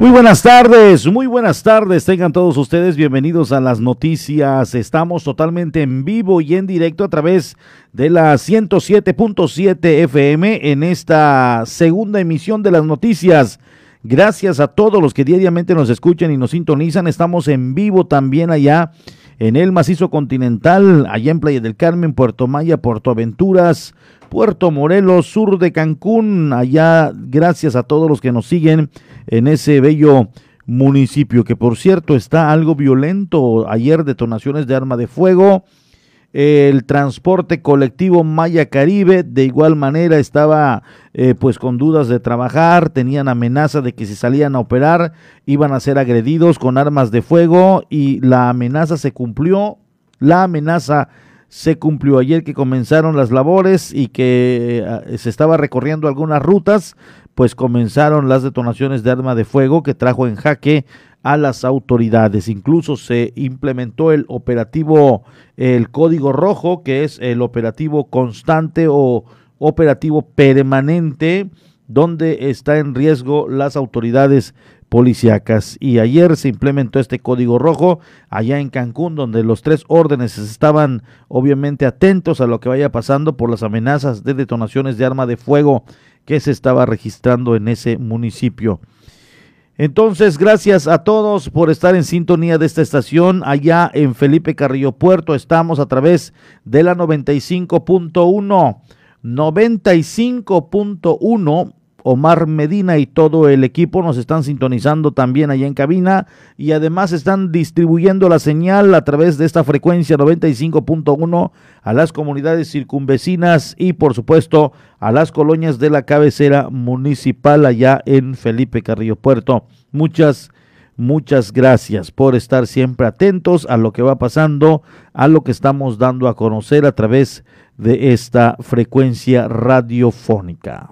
Muy buenas tardes, muy buenas tardes. Tengan todos ustedes bienvenidos a las noticias. Estamos totalmente en vivo y en directo a través de la 107.7 FM en esta segunda emisión de las noticias. Gracias a todos los que diariamente nos escuchan y nos sintonizan. Estamos en vivo también allá en el macizo continental, allá en Playa del Carmen, Puerto Maya, Puerto Aventuras, Puerto Morelos, sur de Cancún. Allá, gracias a todos los que nos siguen en ese bello municipio, que por cierto está algo violento. Ayer detonaciones de arma de fuego. El transporte colectivo Maya Caribe de igual manera estaba eh, pues con dudas de trabajar, tenían amenaza de que si salían a operar iban a ser agredidos con armas de fuego y la amenaza se cumplió, la amenaza se cumplió. Ayer que comenzaron las labores y que eh, se estaba recorriendo algunas rutas, pues comenzaron las detonaciones de arma de fuego que trajo en jaque a las autoridades. Incluso se implementó el operativo, el código rojo, que es el operativo constante o operativo permanente, donde está en riesgo las autoridades policíacas. Y ayer se implementó este código rojo allá en Cancún, donde los tres órdenes estaban obviamente atentos a lo que vaya pasando por las amenazas de detonaciones de arma de fuego que se estaba registrando en ese municipio. Entonces, gracias a todos por estar en sintonía de esta estación allá en Felipe Carrillo Puerto. Estamos a través de la 95.1. 95.1 Omar Medina y todo el equipo nos están sintonizando también allá en cabina y además están distribuyendo la señal a través de esta frecuencia 95.1 a las comunidades circunvecinas y por supuesto a las colonias de la cabecera municipal allá en Felipe Carrillo Puerto. Muchas Muchas gracias por estar siempre atentos a lo que va pasando, a lo que estamos dando a conocer a través de esta frecuencia radiofónica.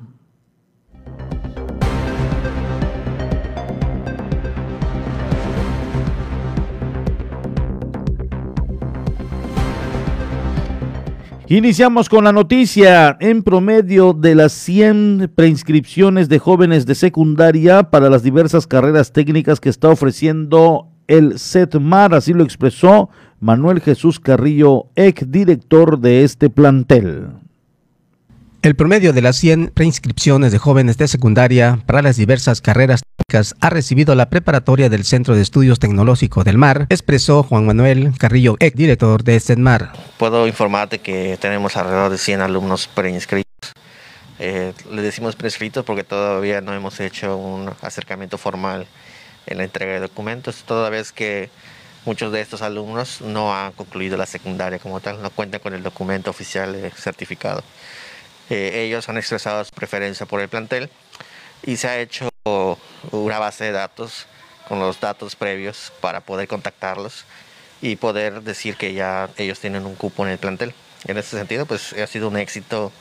Iniciamos con la noticia. En promedio de las 100 preinscripciones de jóvenes de secundaria para las diversas carreras técnicas que está ofreciendo el CETMAR, así lo expresó Manuel Jesús Carrillo, ex director de este plantel. El promedio de las 100 preinscripciones de jóvenes de secundaria para las diversas carreras técnicas ha recibido la preparatoria del Centro de Estudios Tecnológicos del Mar, expresó Juan Manuel Carrillo, ex director de CENMAR. Puedo informarte que tenemos alrededor de 100 alumnos preinscritos. Eh, le decimos preinscritos porque todavía no hemos hecho un acercamiento formal en la entrega de documentos, toda vez que muchos de estos alumnos no han concluido la secundaria como tal, no cuentan con el documento oficial certificado. Eh, ellos han expresado su preferencia por el plantel y se ha hecho una base de datos con los datos previos para poder contactarlos y poder decir que ya ellos tienen un cupo en el plantel. En ese sentido, pues ha sido un éxito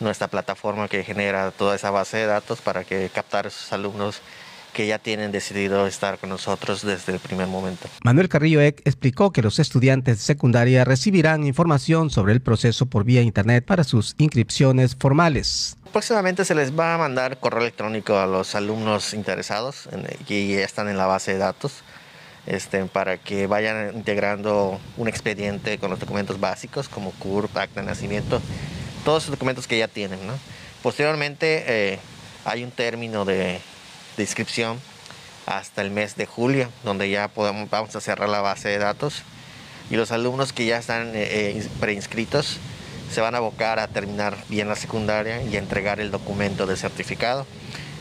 nuestra plataforma que genera toda esa base de datos para que captar a esos alumnos que ya tienen decidido estar con nosotros desde el primer momento. Manuel Carrillo Eck explicó que los estudiantes de secundaria recibirán información sobre el proceso por vía internet para sus inscripciones formales. Próximamente se les va a mandar correo electrónico a los alumnos interesados que ya están en la base de datos este, para que vayan integrando un expediente con los documentos básicos como CURP, acta de nacimiento, todos esos documentos que ya tienen. Posteriormente eh, hay un término de de inscripción hasta el mes de julio, donde ya podemos, vamos a cerrar la base de datos y los alumnos que ya están eh, eh, preinscritos se van a abocar a terminar bien la secundaria y entregar el documento de certificado.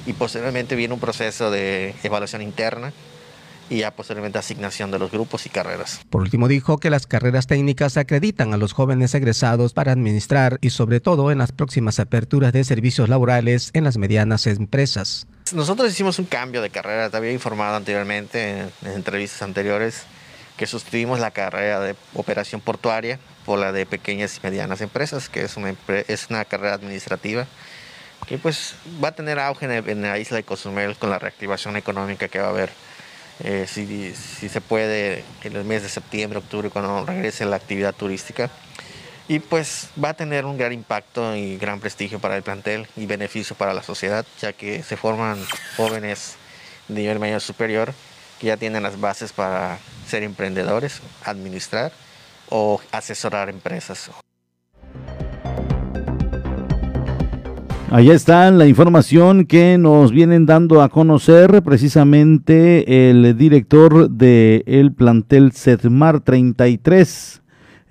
Y posteriormente viene un proceso de evaluación interna y ya posteriormente asignación de los grupos y carreras. Por último dijo que las carreras técnicas acreditan a los jóvenes egresados para administrar y sobre todo en las próximas aperturas de servicios laborales en las medianas empresas. Nosotros hicimos un cambio de carrera, te había informado anteriormente en, entrevistas anteriores que sustituimos la carrera de operación portuaria por la de pequeñas y medianas empresas, que es una, carrera administrativa que pues va a tener auge en, la isla de Cozumel con la reactivación económica que va a haber eh, si, se puede en el mes de septiembre, octubre, cuando regrese la actividad turística. Y pues va a tener un gran impacto y gran prestigio para el plantel y beneficio para la sociedad, ya que se forman jóvenes nivel medio superior que ya tienen las bases para ser emprendedores, administrar o asesorar empresas. Ahí está la información que nos vienen dando a conocer precisamente el director del el plantel Setmar 33.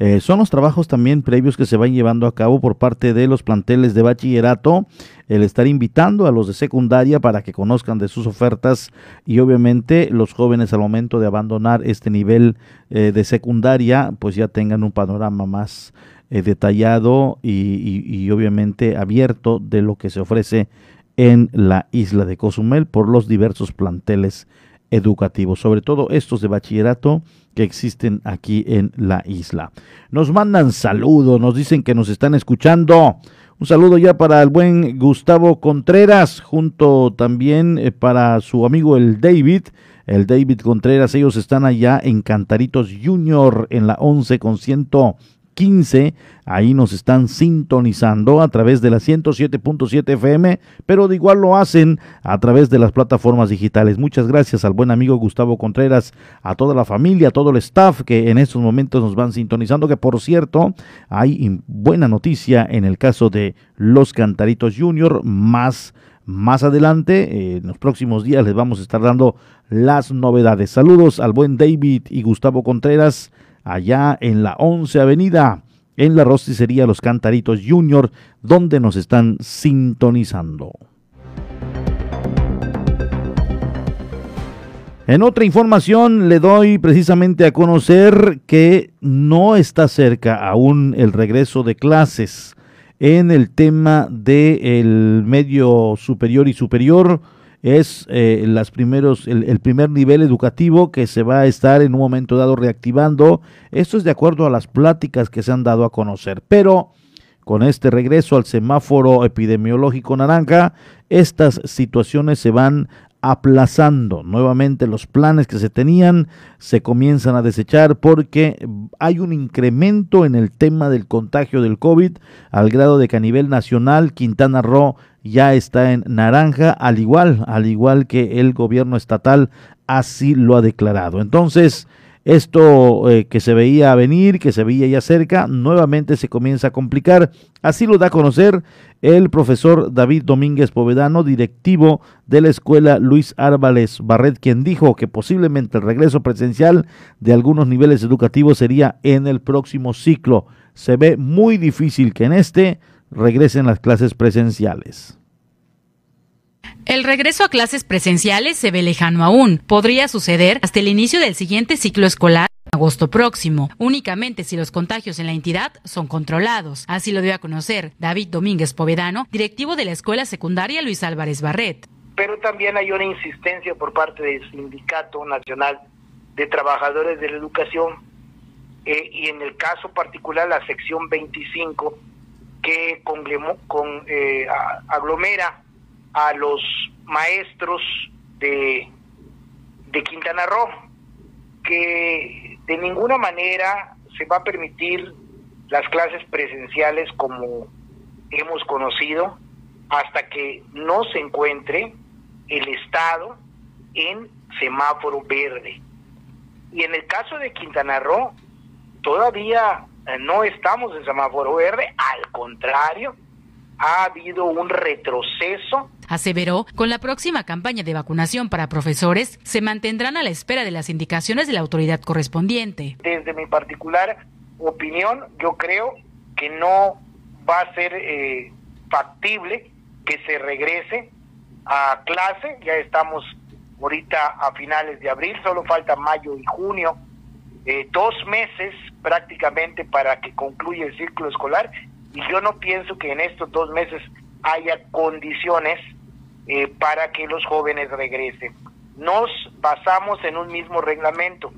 Eh, son los trabajos también previos que se van llevando a cabo por parte de los planteles de bachillerato, el estar invitando a los de secundaria para que conozcan de sus ofertas y obviamente los jóvenes al momento de abandonar este nivel eh, de secundaria pues ya tengan un panorama más eh, detallado y, obviamente abierto de lo que se ofrece en la isla de Cozumel por los diversos planteles educativos, sobre todo estos de bachillerato que existen aquí en la isla. Nos mandan saludos, nos dicen que nos están escuchando. Un saludo ya para el buen Gustavo Contreras, junto también eh, para su amigo el David. El David Contreras, ellos están allá en Cantaritos Junior en la 11 con 100 15. Ahí nos están sintonizando a través de la 107.7 FM, pero de igual lo hacen a través de las plataformas digitales. Muchas gracias al buen amigo Gustavo Contreras, a toda la familia, a todo el staff que en estos momentos nos van sintonizando, que por cierto, hay buena noticia en el caso de los Cantaritos Junior, más más adelante, eh, en los próximos días les vamos a estar dando las novedades. Saludos al buen David y Gustavo Contreras allá en la 11 Avenida, en la rosticería Los Cantaritos Junior, donde nos están sintonizando. En otra información le doy precisamente a conocer que no está cerca aún el regreso de clases en el tema del medio superior y superior es eh, las primeros, el, primer nivel educativo que se va a estar en un momento dado reactivando. Esto es de acuerdo a las pláticas que se han dado a conocer. Pero con este regreso al semáforo epidemiológico naranja, estas situaciones se van aplazando nuevamente los planes que se tenían, se comienzan a desechar porque hay un incremento en el tema del contagio del COVID al grado de que a nivel nacional Quintana Roo ya está en naranja, al igual, al igual que el gobierno estatal así lo ha declarado. Entonces, esto eh, que se veía venir, que se veía ya cerca, nuevamente se comienza a complicar. Así lo da a conocer el profesor David Domínguez Povedano, directivo de la escuela Luis Árvales Barret, quien dijo que posiblemente el regreso presencial de algunos niveles educativos sería en el próximo ciclo. Se ve muy difícil que en este regresen las clases presenciales. El regreso a clases presenciales se ve lejano aún. Podría suceder hasta el inicio del siguiente ciclo escolar en agosto próximo, únicamente si los contagios en la entidad son controlados. Así lo dio a conocer David Domínguez Povedano, directivo de la Escuela Secundaria Luis Álvarez Barret. Pero también hay una insistencia por parte del Sindicato Nacional de Trabajadores de la Educación eh, y en el caso particular la sección 25 que con, eh, aglomera a los maestros de, de Quintana Roo, que de ninguna manera se va a permitir las clases presenciales como hemos conocido hasta que no se encuentre el Estado en semáforo verde. Y en el caso de Quintana Roo, todavía no estamos en semáforo verde, al contrario, ha habido un retroceso. Aseveró, con la próxima campaña de vacunación para profesores, se mantendrán a la espera de las indicaciones de la autoridad correspondiente. Desde mi particular opinión, yo creo que no va a ser eh, factible que se regrese a clase, ya estamos ahorita a finales de abril, solo falta mayo y junio, eh, dos meses prácticamente para que concluya el ciclo escolar y yo no pienso que en estos dos meses haya condiciones eh, para que los jóvenes regresen. Nos basamos en un mismo reglamento.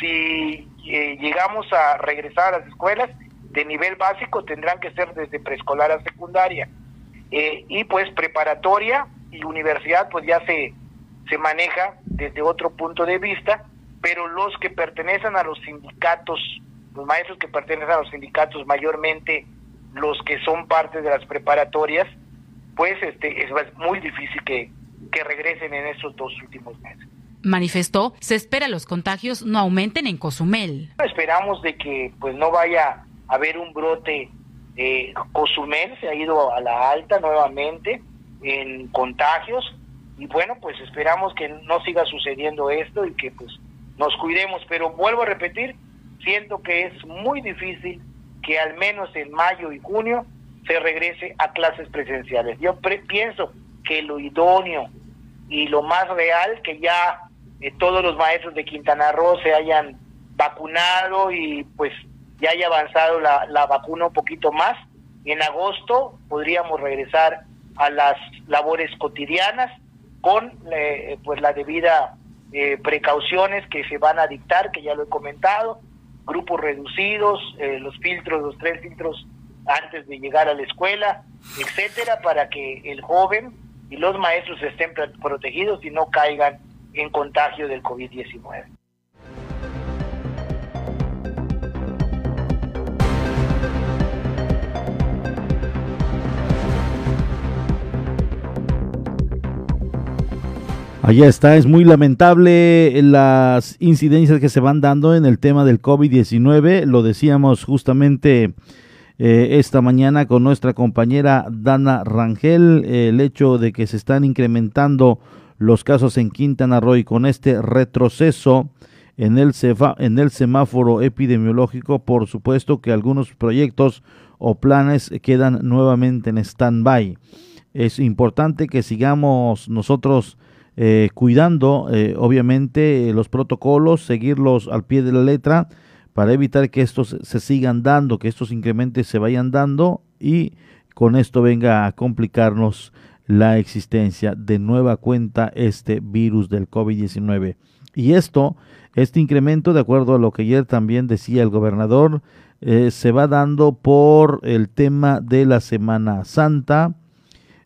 Si eh, llegamos a regresar a las escuelas de nivel básico, tendrán que ser desde preescolar a secundaria. Eh, y pues preparatoria y universidad pues ya se, se maneja desde otro punto de vista, pero los que pertenecen a los sindicatos los maestros que pertenecen a los sindicatos, mayormente los que son parte de las preparatorias, pues este es muy difícil que, que regresen en estos dos últimos meses. Manifestó, se espera los contagios no aumenten en Cozumel. Esperamos de que pues no vaya a haber un brote. Eh, Cozumel se ha ido a la alta nuevamente en contagios y bueno, pues esperamos que no siga sucediendo esto y que pues nos cuidemos, pero vuelvo a repetir, siento que es muy difícil que al menos en mayo y junio se regrese a clases presenciales. Yo pienso que lo idóneo y lo más real que ya eh, todos los maestros de Quintana Roo se hayan vacunado y pues ya haya avanzado la, la vacuna un poquito más. Y en agosto podríamos regresar a las labores cotidianas con eh, pues la debida eh, precauciones que se van a dictar, que ya lo he comentado, grupos reducidos, los filtros, los tres filtros antes de llegar a la escuela, etcétera, para que el joven y los maestros estén protegidos y no caigan en contagio del COVID-19. Allá está, es muy lamentable las incidencias que se van dando en el tema del COVID-19. Lo decíamos justamente eh, esta mañana con nuestra compañera Dana Rangel, el hecho de que se están incrementando los casos en Quintana Roo y con este retroceso en el, en el semáforo epidemiológico, por supuesto que algunos proyectos o planes quedan nuevamente en stand-by. Es importante que sigamos nosotros eh, cuidando, eh, obviamente, los protocolos, seguirlos al pie de la letra para evitar que estos se sigan dando, que estos incrementos se vayan dando y con esto venga a complicarnos la existencia de nueva cuenta este virus del COVID-19. Y esto, este incremento, de acuerdo a lo que ayer también decía el gobernador, eh, se va dando por el tema de la Semana Santa,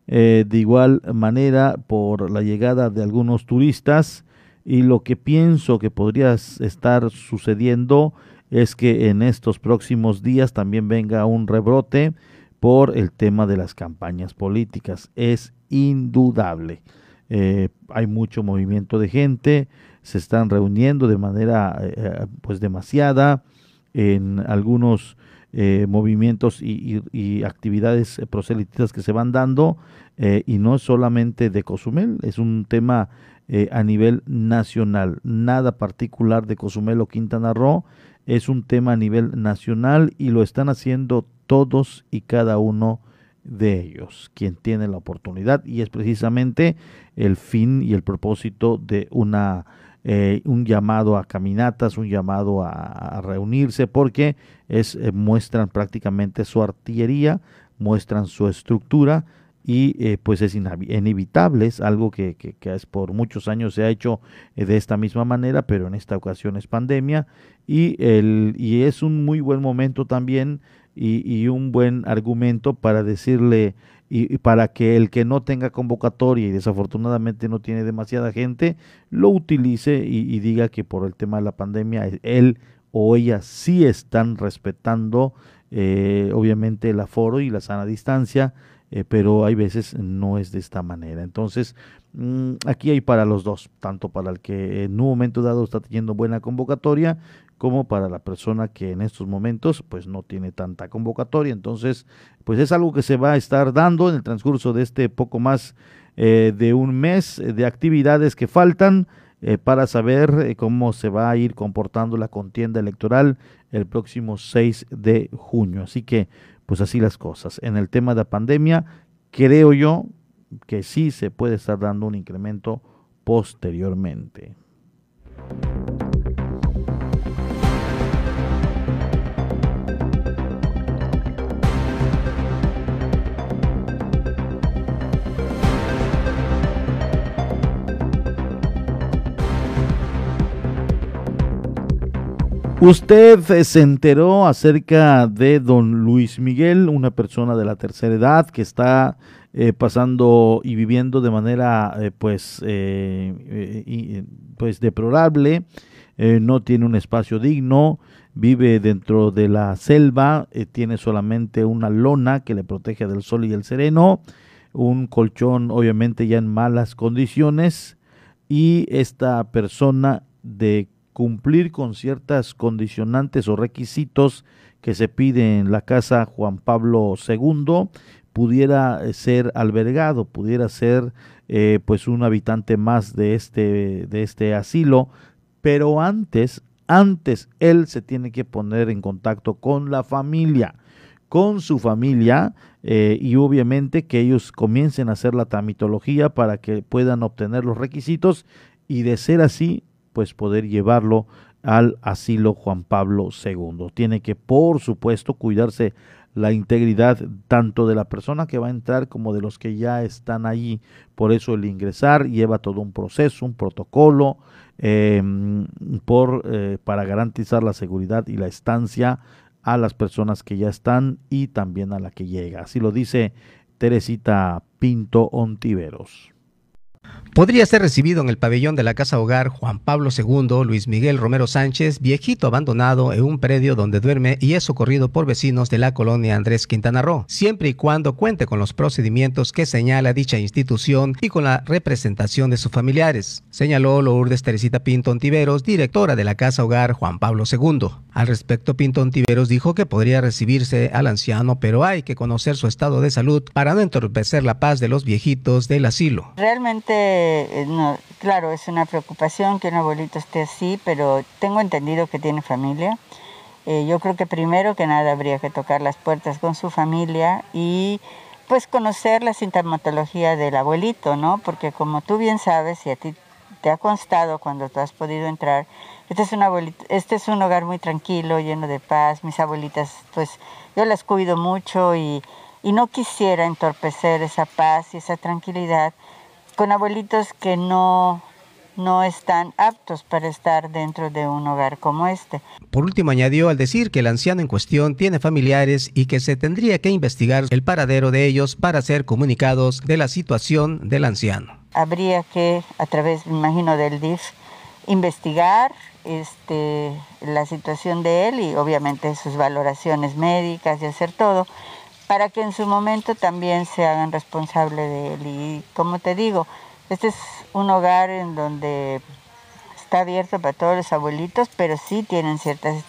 eh, de igual manera por la llegada de algunos turistas y lo que pienso que podría estar sucediendo es que en estos próximos días también venga un rebrote por el tema de las campañas políticas. Es indudable. Eh, hay mucho movimiento de gente, se están reuniendo de manera eh, pues demasiada en algunos movimientos y, actividades proselitistas que se van dando y no solamente de Cozumel, es un tema a nivel nacional, nada particular de Cozumel o Quintana Roo, es un tema a nivel nacional y lo están haciendo todos y cada uno de ellos, quien tiene la oportunidad y es precisamente el fin y el propósito de una eh, un llamado a caminatas, un llamado a, reunirse, porque es eh, muestran prácticamente su artillería, muestran su estructura, y eh, pues es inevitable, es algo que, que, es por muchos años se ha hecho eh, de esta misma manera, pero en esta ocasión es pandemia y, el, y es un muy buen momento también y, y un buen argumento para decirle y, para que el que no tenga convocatoria y desafortunadamente no tiene demasiada gente, lo utilice y, diga que por el tema de la pandemia él o ella sí están respetando eh, obviamente el aforo y la sana distancia, eh, pero hay veces no es de esta manera. Entonces, mm, aquí hay para los dos, tanto para el que en un momento dado está teniendo buena convocatoria, como para la persona que en estos momentos pues no tiene tanta convocatoria. Entonces, pues es algo que se va a estar dando en el transcurso de este poco más eh, de un mes de actividades que faltan. Eh, para saber cómo se va a ir comportando la contienda electoral el próximo 6 de junio. Así que pues así las cosas. En el tema de la pandemia, creo yo que sí se puede estar dando un incremento posteriormente. Usted se enteró acerca de don Luis Miguel, una persona de la tercera edad que está eh, pasando y viviendo de manera eh, pues, eh, pues deplorable, no tiene un espacio digno, vive dentro de la selva, tiene solamente una lona que le protege del sol y el sereno, un colchón obviamente ya en malas condiciones y esta persona de cumplir con ciertas condicionantes o requisitos que se pide en la casa Juan Pablo II pudiera eh, ser albergado, pudiera ser eh, pues un habitante más de este, de este asilo, pero antes, antes él se tiene que poner en contacto con la familia, con su familia eh, y obviamente que ellos comiencen a hacer la tramitología para que puedan obtener los requisitos y de ser así, pues poder llevarlo al asilo Juan Pablo II. Tiene que, por supuesto, cuidarse la integridad tanto de la persona que va a entrar como de los que ya están allí. Por eso el ingresar lleva todo un proceso, un protocolo em, por, eh, para garantizar la seguridad y la estancia a las personas que ya están y también a la que llega. Así lo dice Teresita Pinto Ontiveros podría ser recibido en el pabellón de la Casa Hogar Juan Pablo II Luis Miguel Romero Sánchez, viejito abandonado en un predio donde duerme y es socorrido por vecinos de la colonia Andrés Quintana Roo, siempre y cuando cuente con los procedimientos que señala dicha institución y con la representación de sus familiares, señaló Lourdes Teresita Pinto Ontiveros, directora de la Casa Hogar Juan Pablo II. Al respecto, Pinto Ontiveros dijo que podría recibirse al anciano, pero hay que conocer su estado de salud para no entorpecer la paz de los viejitos del asilo. Realmente eh, no, claro, es una preocupación que un abuelito esté así, pero tengo entendido que tiene familia. Eh, yo creo que primero que nada habría que tocar las puertas con su familia y pues conocer la sintomatología del abuelito, ¿no? Porque como tú bien sabes y a ti te ha constado cuando tú has podido entrar, este es un abuelito, este es un hogar muy tranquilo, lleno de paz. Mis abuelitas, pues yo las cuido mucho y, y no quisiera entorpecer esa paz y esa tranquilidad con abuelitos que no, no están aptos para estar dentro de un hogar como este. Por último, añadió al decir que el anciano en cuestión tiene familiares y que se tendría que investigar el paradero de ellos para ser comunicados de la situación del anciano. Habría que, a través, me imagino, del DIF, investigar este, la situación de él y obviamente sus valoraciones médicas y hacer todo para que en su momento también se hagan responsable de él. Y como te digo, este es un hogar en donde está abierto para todos los abuelitos, pero sí tienen ciertas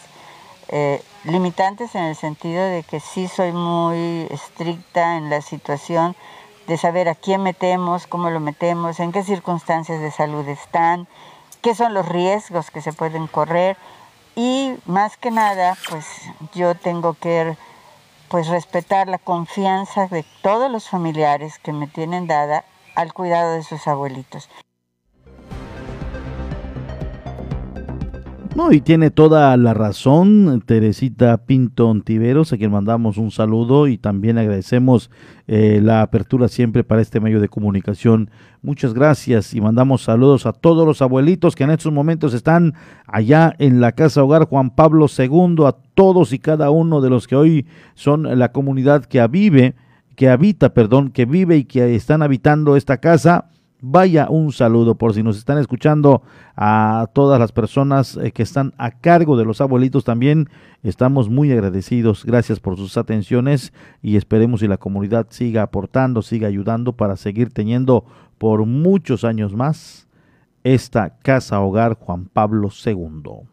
eh, limitantes en el sentido de que sí soy muy estricta en la situación de saber a quién metemos, cómo lo metemos, en qué circunstancias de salud están, qué son los riesgos que se pueden correr y más que nada, pues yo tengo que pues respetar la confianza de todos los familiares que me tienen dada al cuidado de sus abuelitos. No, y tiene toda la razón Teresita Pinto Ontiveros, a quien mandamos un saludo y también agradecemos eh, la apertura siempre para este medio de comunicación. Muchas gracias y mandamos saludos a todos los abuelitos que en estos momentos están allá en la Casa Hogar Juan Pablo II, a todos y cada uno de los que hoy son la comunidad que vive, que habita, perdón, que vive y que están habitando esta casa Vaya un saludo por si nos están escuchando a todas las personas eh, que están a cargo de los abuelitos también. Estamos muy agradecidos. Gracias por sus atenciones y esperemos que la comunidad siga aportando, siga ayudando para seguir teniendo por muchos años más esta casa hogar Juan Pablo II.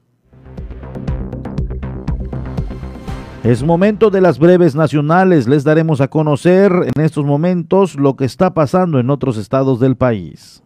Es momento de las breves nacionales. Les daremos a conocer en estos momentos lo que está pasando en otros estados del país.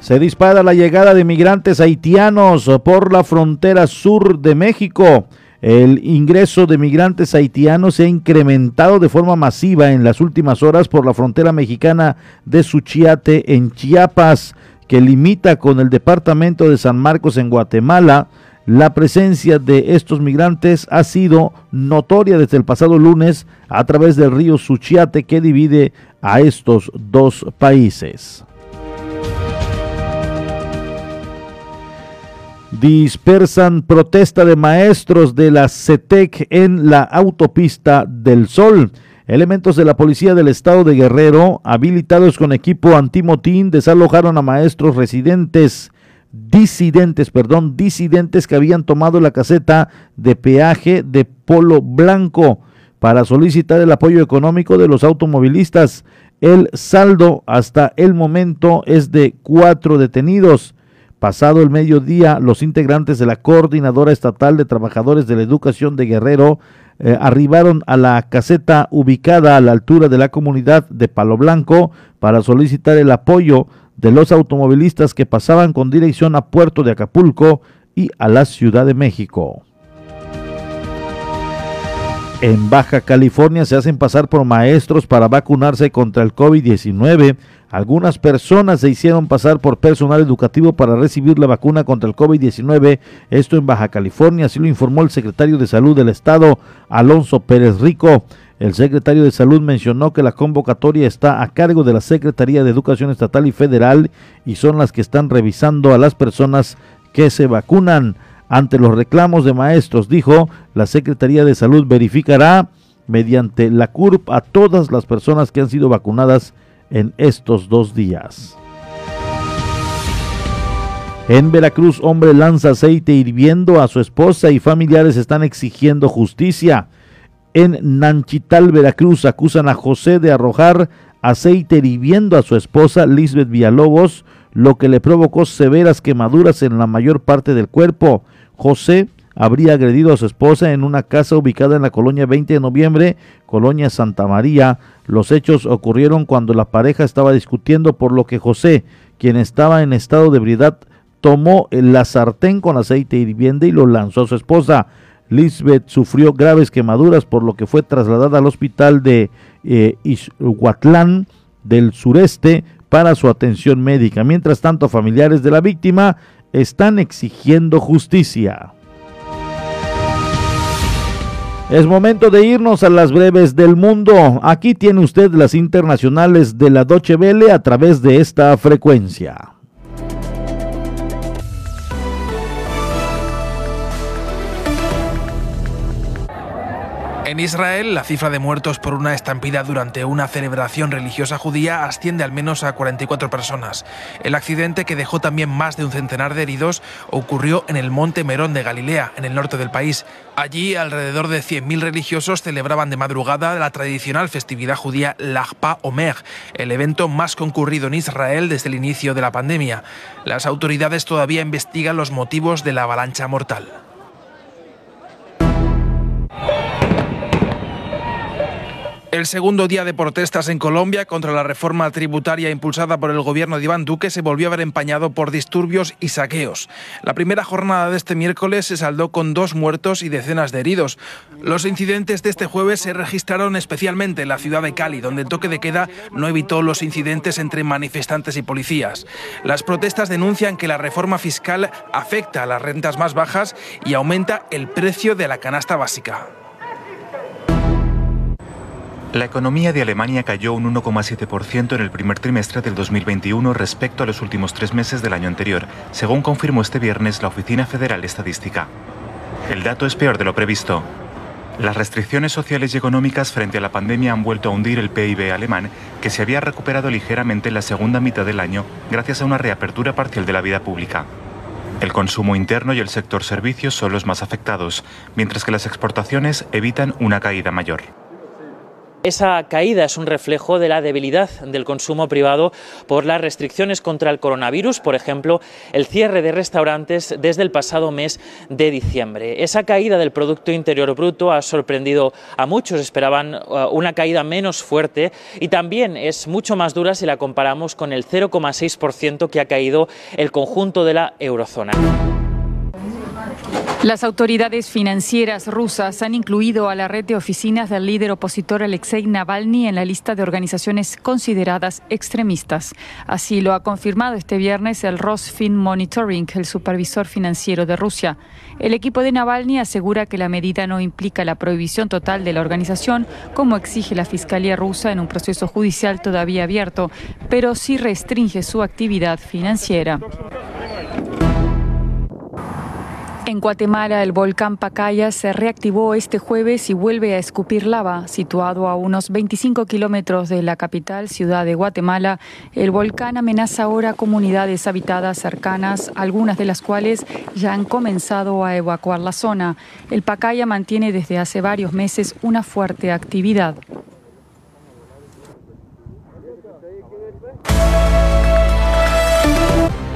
Se dispara la llegada de migrantes haitianos por la frontera sur de México. El ingreso de migrantes haitianos se ha incrementado de forma masiva en las últimas horas por la frontera mexicana de Suchiate en Chiapas, que limita con el departamento de San Marcos en Guatemala la presencia de estos migrantes ha sido notoria desde el pasado lunes a través del río Suchiate que divide a estos dos países. Dispersan protesta de maestros de la CETEC en la autopista del Sol. Elementos de la Policía del Estado de Guerrero, habilitados con equipo antimotín, desalojaron a maestros residentes disidentes, perdón, disidentes que habían tomado la caseta de peaje de Polo Blanco. para solicitar el apoyo económico de los automovilistas. El saldo hasta el momento es de cuatro detenidos. Pasado el mediodía, los integrantes de la Coordinadora Estatal de Trabajadores de la Educación de Guerrero eh, arribaron a la caseta ubicada a la altura de la comunidad de Palo Blanco para solicitar el apoyo de los automovilistas que pasaban con dirección a Puerto de Acapulco y a la Ciudad de México. En Baja California se hacen pasar por maestros para vacunarse contra el COVID-19. Algunas personas se hicieron pasar por personal educativo para recibir la vacuna contra el COVID-19. Esto en Baja California, así lo informó el secretario de Salud del Estado, Alonso Pérez Rico. El secretario de Salud mencionó que la convocatoria está a cargo de la Secretaría de Educación Estatal y Federal y son las que están revisando a las personas que se vacunan. Ante los reclamos de maestros, dijo, la Secretaría de Salud verificará mediante la CURP a todas las personas que han sido vacunadas en estos dos días. En Veracruz, hombre lanza aceite hirviendo a su esposa y familiares están exigiendo justicia. En Nanchital, Veracruz, acusan a José de arrojar aceite hirviendo a su esposa Lisbeth Villalobos, lo que le provocó severas quemaduras en la mayor parte del cuerpo. José habría agredido a su esposa en una casa ubicada en la colonia 20 de noviembre, colonia Santa María. Los hechos ocurrieron cuando la pareja estaba discutiendo por lo que José, quien estaba en estado de ebriedad, tomó la sartén con aceite hirviendo y lo lanzó a su esposa. Lisbeth sufrió graves quemaduras por lo que fue trasladada al hospital de eh, del sureste para su atención médica. Mientras tanto, familiares de la víctima están exigiendo justicia. Es momento de irnos a las breves del mundo. Aquí tiene usted las internacionales de la Doche Vele a través de esta frecuencia. En Israel, la cifra de muertos por una estampida durante una celebración religiosa judía asciende al menos a 44 personas. El accidente, que dejó también más de un centenar de heridos, ocurrió en el Monte Merón de Galilea, en el norte del país. Allí, alrededor de 100.000 religiosos celebraban de madrugada la tradicional festividad judía Lachpa Omer, el evento más concurrido en Israel desde el inicio de la pandemia. Las autoridades todavía investigan los motivos de la avalancha mortal. El segundo día de protestas en Colombia contra la reforma tributaria impulsada por el gobierno de Iván Duque se volvió a ver empañado por disturbios y saqueos. La primera jornada de este miércoles se saldó con dos muertos y decenas de heridos. Los incidentes de este jueves se registraron especialmente en la ciudad de Cali, donde el toque de queda no evitó los incidentes entre manifestantes y policías. Las protestas denuncian que la reforma fiscal afecta a las rentas más bajas y aumenta el precio de la canasta básica. La economía de Alemania cayó un 1,7% en el primer trimestre del 2021 respecto a los últimos tres meses del año anterior, según confirmó este viernes la Oficina Federal de Estadística. El dato es peor de lo previsto. Las restricciones sociales y económicas frente a la pandemia han vuelto a hundir el PIB alemán, que se había recuperado ligeramente en la segunda mitad del año gracias a una reapertura parcial de la vida pública. El consumo interno y el sector servicios son los más afectados, mientras que las exportaciones evitan una caída mayor. Esa caída es un reflejo de la debilidad del consumo privado por las restricciones contra el coronavirus, por ejemplo, el cierre de restaurantes desde el pasado mes de diciembre. Esa caída del Producto Interior Bruto ha sorprendido a muchos, esperaban uh, una caída menos fuerte y también es mucho más dura si la comparamos con el 0,6% que ha caído el conjunto de la eurozona. Las autoridades financieras rusas han incluido a la red de oficinas del líder opositor Alexei Navalny en la lista de organizaciones consideradas extremistas. Así lo ha confirmado este viernes el Rosfin Monitoring, el supervisor financiero de Rusia. El equipo de Navalny asegura que la medida no implica la prohibición total de la organización, como exige la Fiscalía rusa en un proceso judicial todavía abierto, pero sí restringe su actividad financiera. En Guatemala, el volcán Pacaya se reactivó este jueves y vuelve a escupir lava. Situado a unos 25 kilómetros de la capital, ciudad de Guatemala, el volcán amenaza ahora comunidades habitadas cercanas, algunas de las cuales ya han comenzado a evacuar la zona. El Pacaya mantiene desde hace varios meses una fuerte actividad.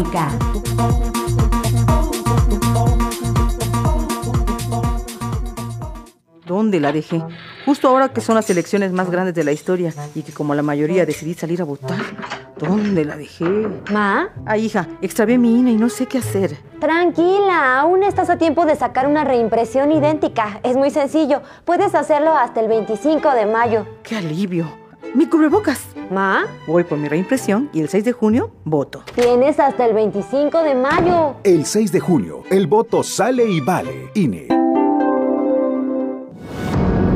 Electrónica. ¿Dónde la dejé? Justo ahora que son las elecciones más grandes de la historia y que como la mayoría decidí salir a votar. ¿Dónde la dejé? Ma, Ah, hija, extravié mi INE y no sé qué hacer. tranquila, aún estás a tiempo de sacar una reimpresión idéntica. Es muy sencillo. Puedes hacerlo hasta el 25 de mayo. ¡Qué alivio! ¡Mi cubrebocas! Ma, Voy por mi reimpresión y el 6 de junio voto. tienes hasta el 25 de mayo. El 6 de junio, el voto sale y vale. INE.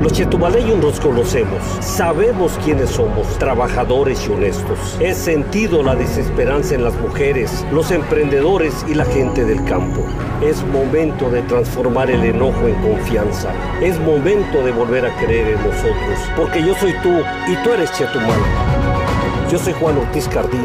Los chetumaleños nos conocemos, sabemos quiénes somos, trabajadores y honestos. He sentido la desesperanza en las mujeres, los emprendedores y la gente del campo. Es momento de transformar el enojo en confianza. Es momento de volver a creer en nosotros, porque yo soy tú y tú eres Chetumal. Yo soy Juan Ortiz Cardín.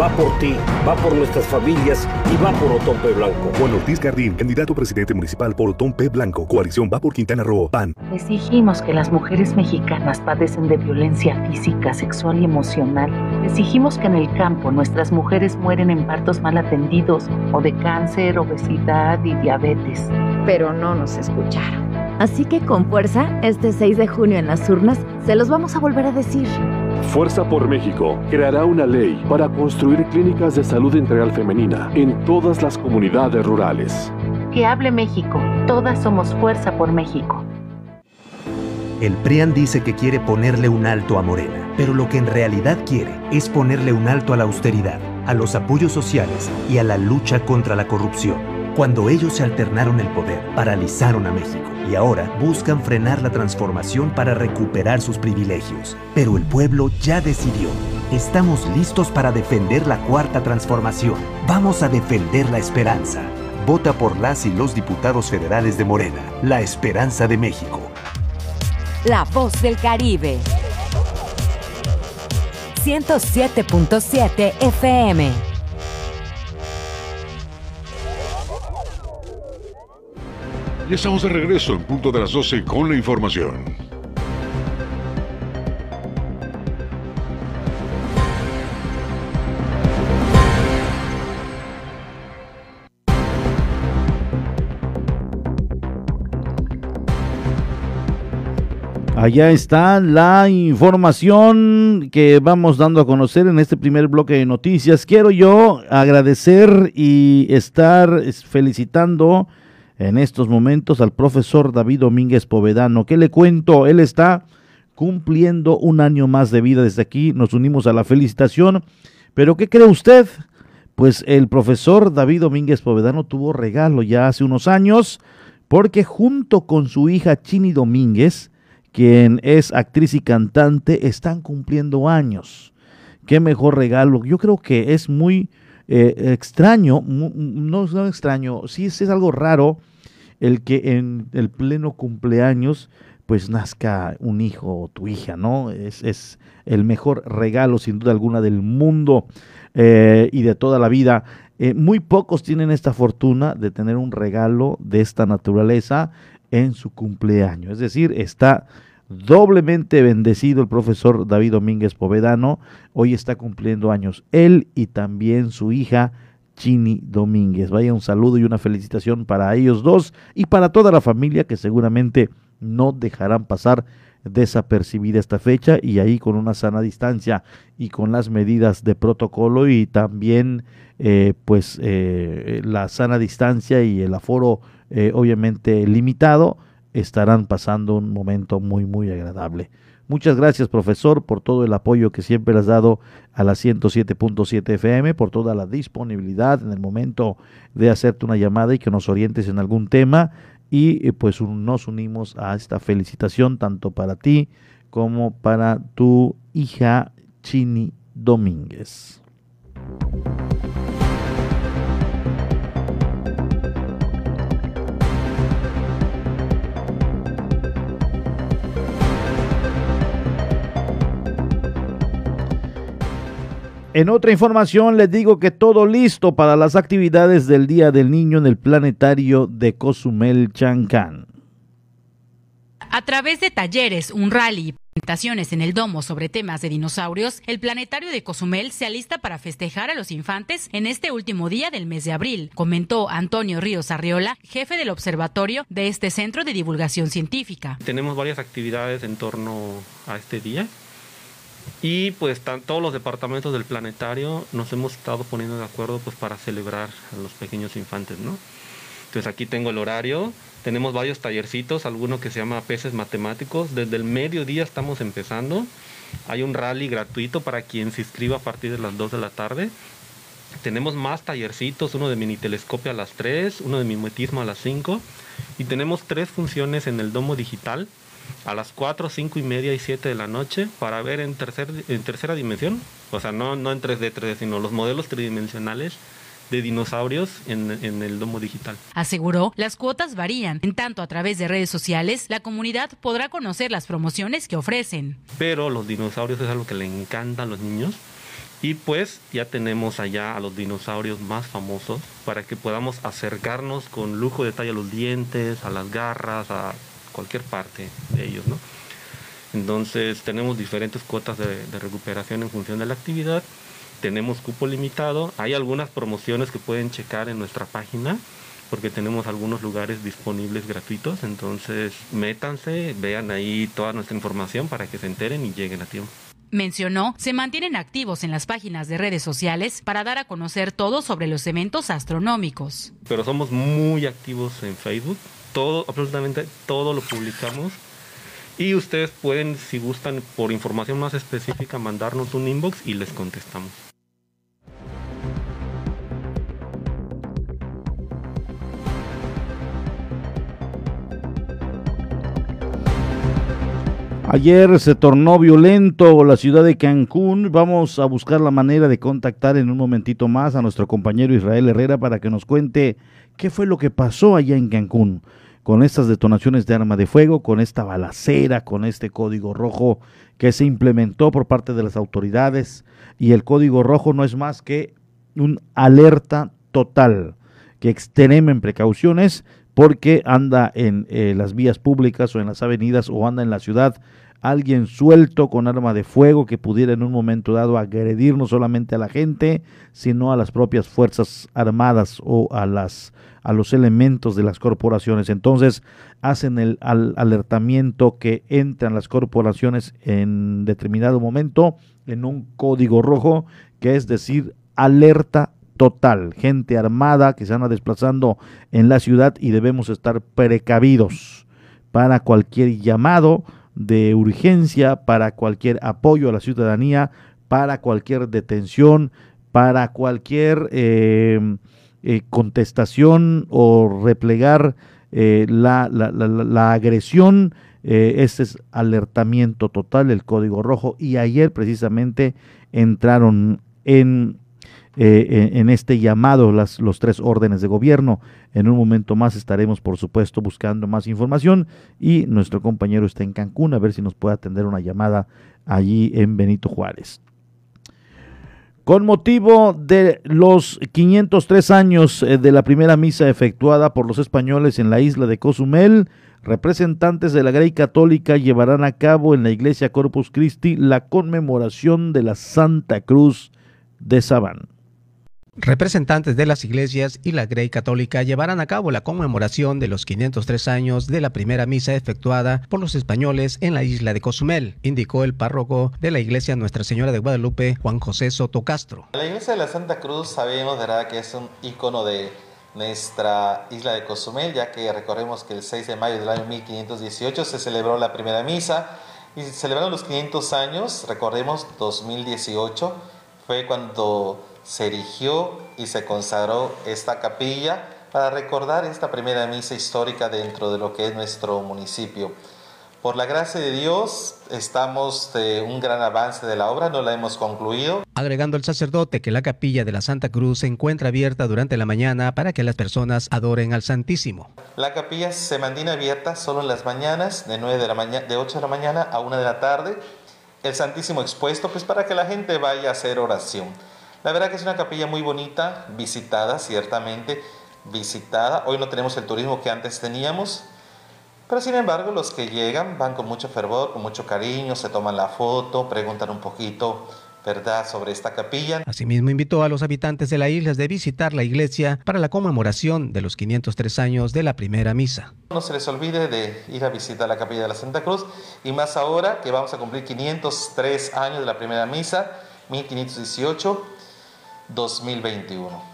Va por ti, va por nuestras familias y va por Otón P. Blanco. Juan Ortiz Cardín, candidato a presidente municipal por Otón P. Blanco. Coalición va por Quintana Roo. PAN. Exigimos que las mujeres mexicanas padecen de violencia física, sexual y emocional. Exigimos que en el campo nuestras mujeres mueren en partos mal atendidos o de cáncer, obesidad y diabetes. Pero no nos escucharon. Así que con fuerza, este 6 de junio en las urnas, se los vamos a volver a decir. Fuerza por México creará una ley para construir clínicas de salud integral femenina en todas las comunidades rurales. Que hable México. Todas somos fuerza por México. El PRIAN dice que quiere ponerle un alto a Morena, pero lo que en realidad quiere es ponerle un alto a la austeridad, a los apoyos sociales y a la lucha contra la corrupción. Cuando ellos se alternaron el poder, paralizaron a México y ahora buscan frenar la transformación para recuperar sus privilegios. Pero el pueblo ya decidió. Estamos listos para defender la cuarta transformación. Vamos a defender la esperanza. Vota por las y los diputados federales de Morena, la esperanza de México. La voz del Caribe. 107.7 FM. Ya estamos de regreso en punto de las 12 con la información. Allá está la información que vamos dando a conocer en este primer bloque de noticias. Quiero yo agradecer y estar felicitando en estos momentos al profesor David Domínguez Povedano. ¿Qué le cuento? Él está cumpliendo un año más de vida desde aquí. Nos unimos a la felicitación. Pero ¿qué cree usted? Pues el profesor David Domínguez Povedano tuvo regalo ya hace unos años porque junto con su hija Chini Domínguez, quien es actriz y cantante, están cumpliendo años. Qué mejor regalo. Yo creo que es muy eh, extraño, no es extraño, sí es, algo raro el que en el pleno cumpleaños pues nazca un hijo o tu hija, ¿no? Es, es el mejor regalo sin duda alguna del mundo eh, y de toda la vida. Eh, muy pocos tienen esta fortuna de tener un regalo de esta naturaleza en su cumpleaños. Es decir, está doblemente bendecido el profesor David Domínguez Povedano. Hoy está cumpliendo años él y también su hija Chini Domínguez. Vaya un saludo y una felicitación para ellos dos y para toda la familia que seguramente no dejarán pasar desapercibida esta fecha y ahí con una sana distancia y con las medidas de protocolo y también eh, pues eh, la sana distancia y el aforo eh, obviamente limitado estarán pasando un momento muy muy agradable. Muchas gracias profesor por todo el apoyo que siempre has dado a la 107.7 FM, por toda la disponibilidad en el momento de hacerte una llamada y que nos orientes en algún tema y eh, pues nos unimos a esta felicitación tanto para ti como para tu hija Chini Domínguez. En otra información les digo que todo listo para las actividades del Día del Niño en el planetario de Cozumel Chancán. A través de talleres, un rally y presentaciones en el domo sobre temas de dinosaurios, el planetario de Cozumel se alista para festejar a los infantes en este último día del mes de abril, comentó Antonio Ríos Arriola, jefe del observatorio de este centro de divulgación científica. Tenemos varias actividades en torno a este día y pues todos los departamentos del planetario nos hemos estado poniendo de acuerdo pues para celebrar a los pequeños infantes, ¿no? Entonces aquí tengo el horario, tenemos varios tallercitos, alguno que se llama peces matemáticos, desde el mediodía estamos empezando, hay un rally gratuito para quien se inscriba a partir de las 2 de la tarde, tenemos más tallercitos, uno de mini telescopio a las 3, uno de mimetismo a las 5 y tenemos tres funciones en el domo digital a las 4, 5 y media y 7 de la noche para ver en, tercer, en tercera dimensión, o sea, no, no en 3D, 3D, sino los modelos tridimensionales de dinosaurios en, en, el domo digital. Aseguró, las cuotas varían. En tanto, a través de redes sociales, la comunidad podrá conocer las promociones que ofrecen. Pero los dinosaurios es algo que le encanta a los niños. Y pues ya tenemos allá a los dinosaurios más famosos para que podamos acercarnos con lujo de detalle a los dientes, a las garras, a cualquier parte de ellos, ¿no? Entonces tenemos diferentes cuotas de, recuperación en función de la actividad, tenemos cupo limitado, hay algunas promociones que pueden checar en nuestra página porque tenemos algunos lugares disponibles gratuitos, entonces métanse, vean ahí toda nuestra información para que se enteren y lleguen a tiempo. Mencionó, se mantienen activos en las páginas de redes sociales para dar a conocer todo sobre los eventos astronómicos. Pero somos muy activos en Facebook, todo, absolutamente todo lo publicamos. Y ustedes pueden, si gustan, por información más específica, mandarnos un inbox y les contestamos. Ayer se tornó violento la ciudad de Cancún. Vamos a buscar la manera de contactar en un momentito más a nuestro compañero Israel Herrera para que nos cuente qué fue lo que pasó allá en Cancún con estas detonaciones de arma de fuego, con esta balacera, con este código rojo que se implementó por parte de las autoridades. Y el código rojo no es más que un alerta total, que extremen precauciones porque anda en eh, las vías públicas o en las avenidas o anda en la ciudad alguien suelto con arma de fuego que pudiera en un momento dado agredir no solamente a la gente, sino a las propias fuerzas armadas o a las a los elementos de las corporaciones. Entonces hacen el alertamiento que entran las corporaciones en determinado momento en un código rojo, que es decir, alerta total, gente armada que se anda desplazando en la ciudad y debemos estar precavidos para cualquier llamado de urgencia, para cualquier apoyo a la ciudadanía, para cualquier detención, para cualquier eh, eh, contestación o replegar eh, la, la, la, la, agresión, ese es alertamiento total, el código rojo, y ayer precisamente entraron en, eh, en este llamado las, los tres órdenes de gobierno. En un momento más estaremos, por supuesto, buscando más información y nuestro compañero está en Cancún a ver si nos puede atender una llamada allí en Benito Juárez. Con motivo de los 503 años eh, de la primera misa efectuada por los españoles en la isla de Cozumel, representantes de la Grey Católica llevarán a cabo en la iglesia Corpus Christi la conmemoración de la Santa Cruz de Sabán. Representantes de las iglesias y la Grey Católica llevarán a cabo la conmemoración de los 503 años de la primera misa efectuada por los españoles en la isla de Cozumel, indicó el párroco de la iglesia Nuestra Señora de Guadalupe, Juan José Soto Castro. La iglesia de la Santa Cruz sabemos, ¿verdad?, que es un icono de nuestra isla de Cozumel, ya que recordemos que el 6 de mayo del año 1518 se celebró la primera misa y celebraron los 500 años, recordemos 2018, fue cuando se erigió y se consagró esta capilla para recordar esta primera misa histórica dentro de lo que es nuestro municipio. Por la gracia de Dios estamos de un gran avance de la obra, no la hemos concluido. Agregando el sacerdote que la capilla de la Santa Cruz se encuentra abierta durante la mañana para que las personas adoren al Santísimo. La capilla se mantiene abierta solo en las mañanas, de, 9 de, la mañana, de 8 de la mañana a 1 de la tarde. El Santísimo expuesto, pues para que la gente vaya a hacer oración. La verdad que es una capilla muy bonita, visitada, ciertamente visitada. Hoy no tenemos el turismo que antes teníamos, pero sin embargo los que llegan van con mucho fervor, con mucho cariño, se toman la foto, preguntan un poquito, ¿verdad?, sobre esta capilla. Asimismo invitó a los habitantes de la isla de visitar la iglesia para la conmemoración de los 503 años de la primera misa. No se les olvide de ir a visitar la capilla de la Santa Cruz y más ahora que vamos a cumplir 503 años de la primera misa, 1518 2021.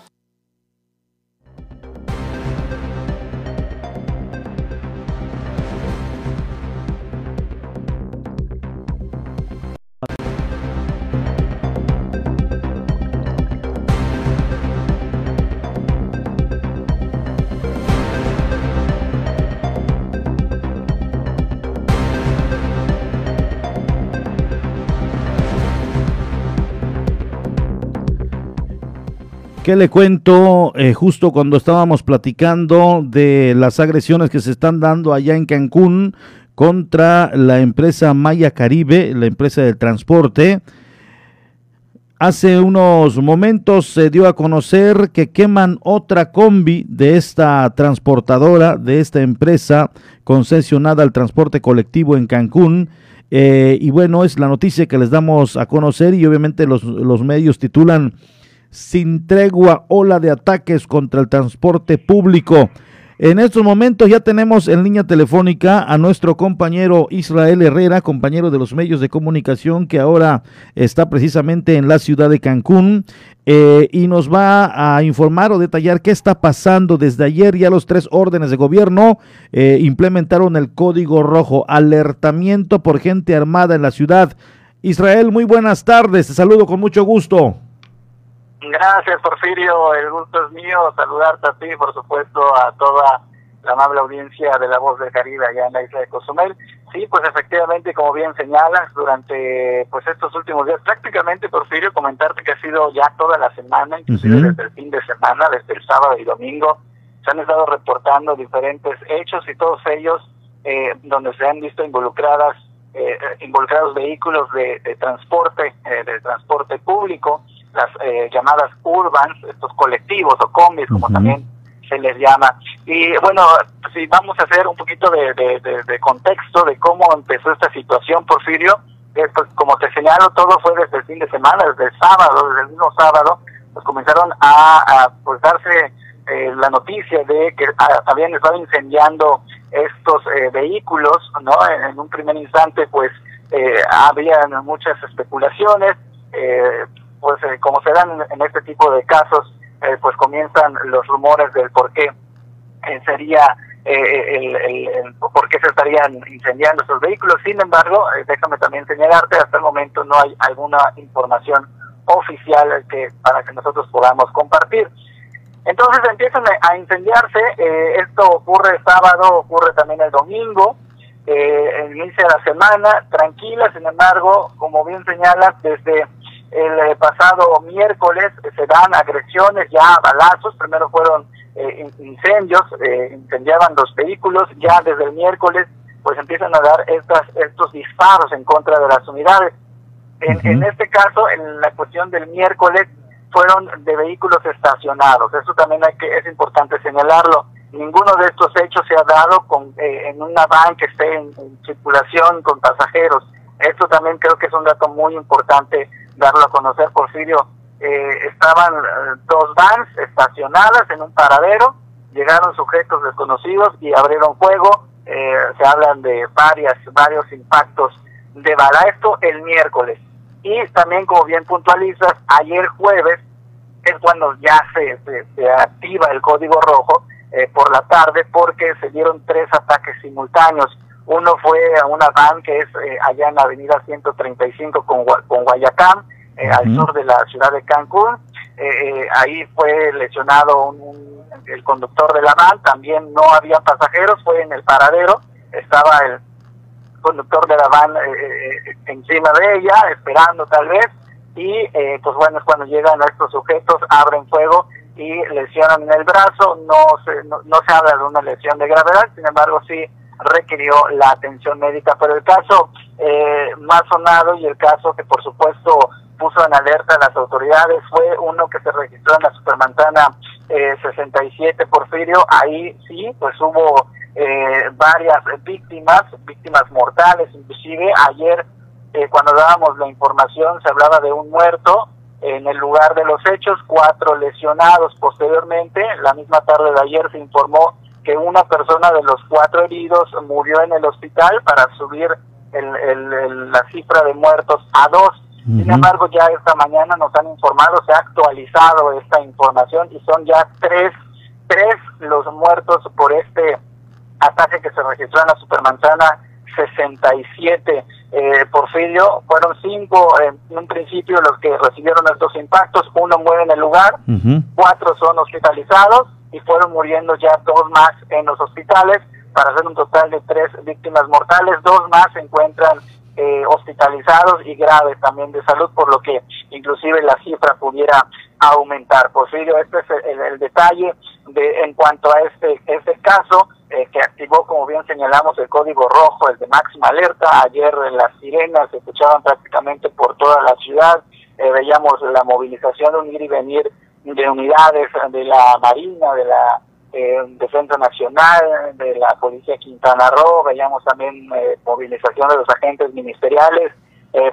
¿Qué le cuento? Eh, justo cuando estábamos platicando de las agresiones que se están dando allá en Cancún contra la empresa Maya Caribe, la empresa del transporte. Hace unos momentos se dio a conocer que queman otra combi de esta transportadora, de esta empresa concesionada al transporte colectivo en Cancún. Eh, y bueno, es la noticia que les damos a conocer y obviamente los, los medios titulan sin tregua ola de ataques contra el transporte público. En estos momentos ya tenemos en línea telefónica a nuestro compañero Israel Herrera, compañero de los medios de comunicación que ahora está precisamente en la ciudad de Cancún eh, y nos va a informar o detallar qué está pasando. Desde ayer ya los tres órdenes de gobierno eh, implementaron el código rojo, alertamiento por gente armada en la ciudad. Israel, muy buenas tardes, te saludo con mucho gusto. Gracias, Porfirio. El gusto es mío saludarte a ti, por supuesto, a toda la amable audiencia de La Voz del Caribe allá en la isla de Cozumel. Sí, pues efectivamente, como bien señalas, durante pues estos últimos días, prácticamente, Porfirio, comentarte que ha sido ya toda la semana, inclusive desde el fin de semana, desde el sábado y domingo, se han estado reportando diferentes hechos y todos ellos eh, donde se han visto involucradas eh, involucrados vehículos de, de transporte, eh, de transporte público, las eh, llamadas urbans, estos colectivos o combis, como también se les llama. Y bueno, si vamos a hacer un poquito de, de, contexto de cómo empezó esta situación, Porfirio, eh, pues como te señalo, todo fue desde el fin de semana, desde el sábado, desde el mismo sábado, pues comenzaron a, pues darse eh, la noticia de que habían estado incendiando estos vehículos, ¿no? En, un primer instante, pues había muchas especulaciones, eh, pues eh, como se dan en, este tipo de casos, eh, pues comienzan los rumores del por qué eh, sería el, el, por qué se estarían incendiando esos vehículos. Sin embargo, déjame también señalarte, hasta el momento no hay alguna información oficial que para que nosotros podamos compartir. Entonces empiezan a incendiarse, eh, esto ocurre sábado, ocurre también el domingo, eh, el inicio de la semana, tranquila, sin embargo, como bien señalas, desde el eh, pasado miércoles se dan agresiones ya balazos, primero fueron eh, incendios, incendiaban los vehículos, ya desde el miércoles pues empiezan a dar estas, estos disparos en contra de las unidades. En, en este caso, en la cuestión del miércoles, fueron de vehículos estacionados. Eso también hay que, es importante señalarlo. Ninguno de estos hechos se ha dado con, eh, en una van que esté en, circulación con pasajeros. Esto también creo que es un dato muy importante darlo a conocer, Porfirio. Eh, estaban eh, dos vans estacionadas en un paradero, llegaron sujetos desconocidos y abrieron fuego. se hablan de varias, varios impactos de bala. Esto el miércoles. Y también, como bien puntualizas, ayer jueves es cuando ya se, se, activa el código rojo eh, por la tarde porque se dieron tres ataques simultáneos. Uno fue a una van que es eh, allá en la avenida 135 con, con Guayacán, eh, al sur de la ciudad de Cancún. ahí fue lesionado un, el conductor de la van, también no había pasajeros, fue en el paradero, estaba el conductor de la van eh, eh, encima de ella, esperando tal vez, y eh, pues bueno, es cuando llegan estos sujetos, abren fuego y lesionan en el brazo, no se, no, se habla de una lesión de gravedad, sin embargo sí requirió la atención médica, pero el caso más sonado y el caso que por supuesto puso en alerta a las autoridades fue uno que se registró en la Supermantana 67 Porfirio, ahí sí, pues hubo eh, varias víctimas, víctimas mortales, inclusive. Ayer eh, cuando dábamos la información se hablaba de un muerto en el lugar de los hechos, cuatro lesionados. Posteriormente, la misma tarde de ayer se informó que una persona de los cuatro heridos murió en el hospital para subir el, la cifra de muertos a dos. Sin embargo, ya esta mañana nos han informado, se ha actualizado esta información y son ya tres, tres los muertos por este ataque que se registró en la Supermanzana 67 eh, Porfirio, fueron cinco en un principio los que recibieron estos impactos, uno muere en el lugar, cuatro son hospitalizados y fueron muriendo ya dos más en los hospitales para hacer un total de tres víctimas mortales, dos más se encuentran eh, hospitalizados y graves también de salud, por lo que inclusive la cifra pudiera aumentar. Porfirio, este es el, detalle de en cuanto a este, este caso. Eh, que activó, como bien señalamos, el código rojo, el de máxima alerta. Ayer las sirenas se escuchaban prácticamente por toda la ciudad. Eh, veíamos la movilización de un ir y venir de unidades de la Marina, de la eh, Defensa Nacional, de la Policía Quintana Roo. Veíamos también movilización de los agentes ministeriales.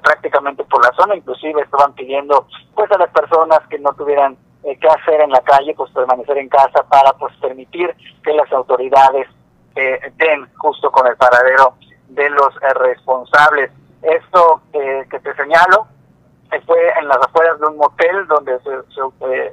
prácticamente por la zona, inclusive estaban pidiendo pues a las personas que no tuvieran eh, qué hacer en la calle, pues permanecer en casa para pues permitir que las autoridades eh, den justo con el paradero de los eh, responsables. Esto eh, que te señalo fue en las afueras de un motel donde se,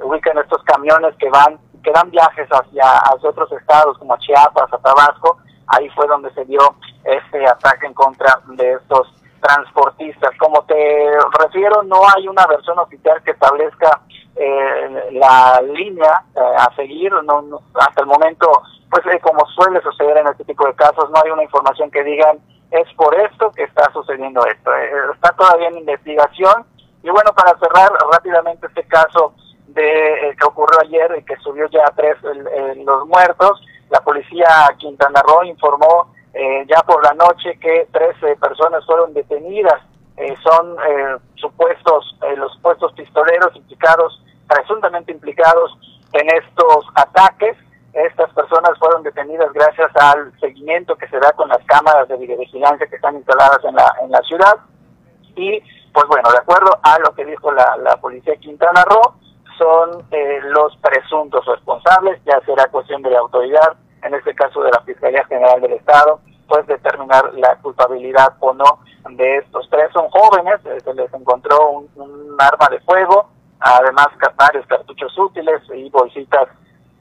ubican estos camiones que van que dan viajes hacia, hacia otros estados como Chiapas, a Tabasco. Ahí fue donde se dio este ataque en contra de estos transportistas. Como te refiero, no hay una versión oficial que establezca eh, la línea eh, a seguir. No, hasta el momento, pues eh, como suele suceder en este tipo de casos, no hay una información que digan es por esto que está sucediendo esto. Eh, está todavía en investigación. Y bueno, para cerrar rápidamente este caso de que ocurrió ayer y que subió ya a tres los muertos, la policía Quintana Roo informó ya por la noche que 13 personas fueron detenidas eh, son eh, supuestos, eh, los supuestos pistoleros implicados, presuntamente implicados en estos ataques. Estas personas fueron detenidas gracias al seguimiento que se da con las cámaras de videovigilancia que están instaladas en la, en la ciudad. Y, pues bueno, de acuerdo a lo que dijo la, la policía Quintana Roo, son los presuntos responsables, ya será cuestión de la autoridad, en este caso de la Fiscalía General del Estado, pues determinar la culpabilidad o no de estos tres. Son jóvenes, eh, se les encontró un, arma de fuego, además varios cartuchos útiles y bolsitas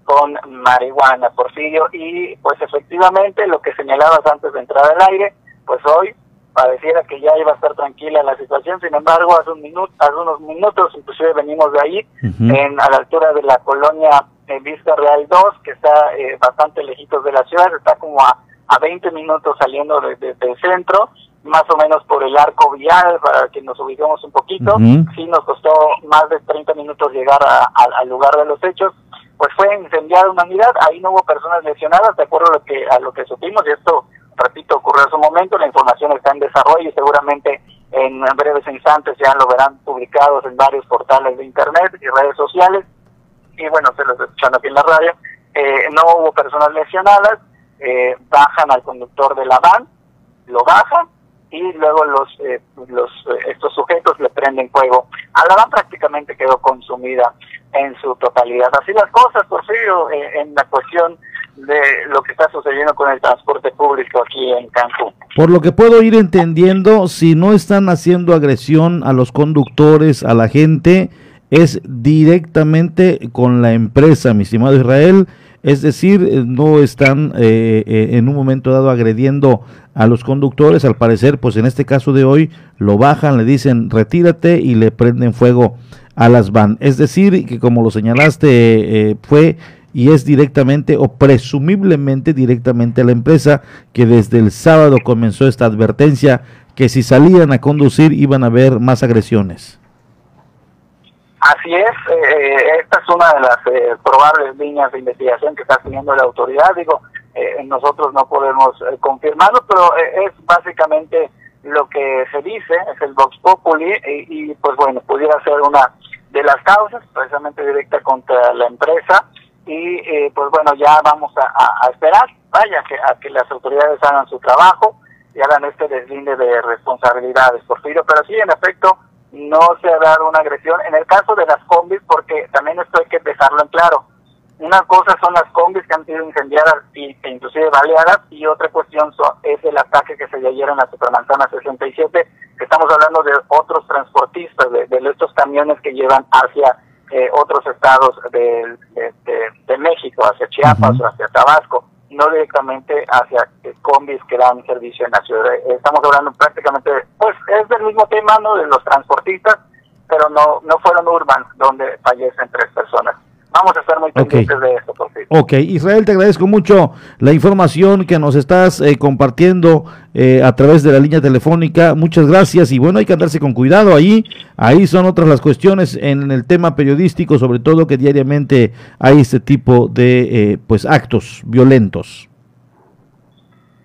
con marihuana, Porfirio, y pues efectivamente lo que señalabas antes de entrar al aire, pues hoy pareciera que ya iba a estar tranquila la situación, sin embargo, hace, un minuto, hace unos minutos, inclusive venimos de ahí, en, a la altura de la colonia en Vista Real 2, que está eh, bastante lejitos de la ciudad, está como a, a 20 minutos saliendo de- de- del centro, más o menos por el arco vial, para que nos ubiquemos un poquito. Ujú. Sí nos costó más de 30 minutos llegar a- a- al lugar de los hechos. Pues fue incendiada una unidad, ahí no hubo personas lesionadas, de acuerdo a lo que, a lo que supimos, y esto, repito, ocurrió en su momento, la información está en desarrollo y seguramente en breves instantes ya lo verán publicados en varios portales de internet y redes sociales y bueno, se los estoy escuchando aquí en la radio, eh, no hubo personas lesionadas, eh, bajan al conductor de la van, lo bajan y luego los, eh, los eh, estos sujetos le prenden fuego. A la van prácticamente quedó consumida en su totalidad. Así las cosas, Porfirio, eh, en la cuestión de lo que está sucediendo con el transporte público aquí en Cancún. Por lo que puedo ir entendiendo, si no están haciendo agresión a los conductores, a la gente, es directamente con la empresa, mi estimado Israel. Es decir, eh, no están eh, eh, en un momento dado agrediendo a los conductores. Al parecer, pues en este caso de hoy, lo bajan, le dicen retírate y le prenden fuego a las van. Es decir, que como lo señalaste, eh, fue y es directamente o presumiblemente directamente a la empresa que desde el sábado comenzó esta advertencia que si salían a conducir iban a haber más agresiones. Así es, eh, esta es una de las eh, probables líneas de investigación que está teniendo la autoridad. Digo, eh, nosotros no podemos eh, confirmarlo, pero eh, es básicamente lo que se dice, es el Vox Populi, y, y, pues bueno, pudiera ser una de las causas, precisamente directa contra la empresa, y eh, pues bueno, ya vamos a, esperar, vaya, que, a que las autoridades hagan su trabajo y hagan este deslinde de responsabilidades, Porfirio, pero sí, en efecto, no se ha dado una agresión. En el caso de las combis, porque también esto hay que dejarlo en claro, una cosa son las combis que han sido incendiadas y, e inclusive baleadas y otra cuestión so- es el ataque que se dio ayer en la Supermanzana 67, que estamos hablando de otros transportistas, de, de estos camiones que llevan hacia eh, otros estados de, de- de- de México, hacia Chiapas o hacia Tabasco, no directamente hacia eh, combis que dan servicio en la ciudad. Eh, Estamos hablando prácticamente, pues es del mismo tema, ¿no? De los transportistas, pero no, no fueron urban donde fallecen tres personas. Vamos a estar muy pendientes de esto, por fin. Ok, Israel, te agradezco mucho la información que nos estás eh, compartiendo eh, a través de la línea telefónica. Muchas gracias y bueno, hay que andarse con cuidado ahí. Ahí son otras las cuestiones en el tema periodístico, sobre todo que diariamente hay este tipo de eh, pues actos violentos.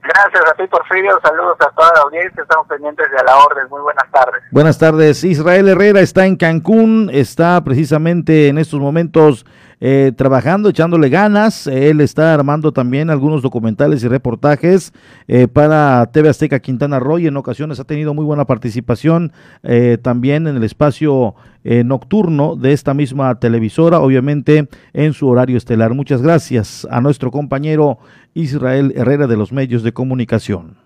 Gracias a ti, Porfirio. Saludos a toda la audiencia. Estamos pendientes de la orden. Muy buenas tardes. Buenas tardes. Israel Herrera está en Cancún, está precisamente en estos momentos eh, trabajando, echándole ganas. Él está armando también algunos documentales y reportajes eh, para TV Azteca Quintana Roo en ocasiones ha tenido muy buena participación eh, también en el espacio eh, nocturno de esta misma televisora, obviamente en su horario estelar. Muchas gracias a nuestro compañero Israel Herrera de los medios de comunicación.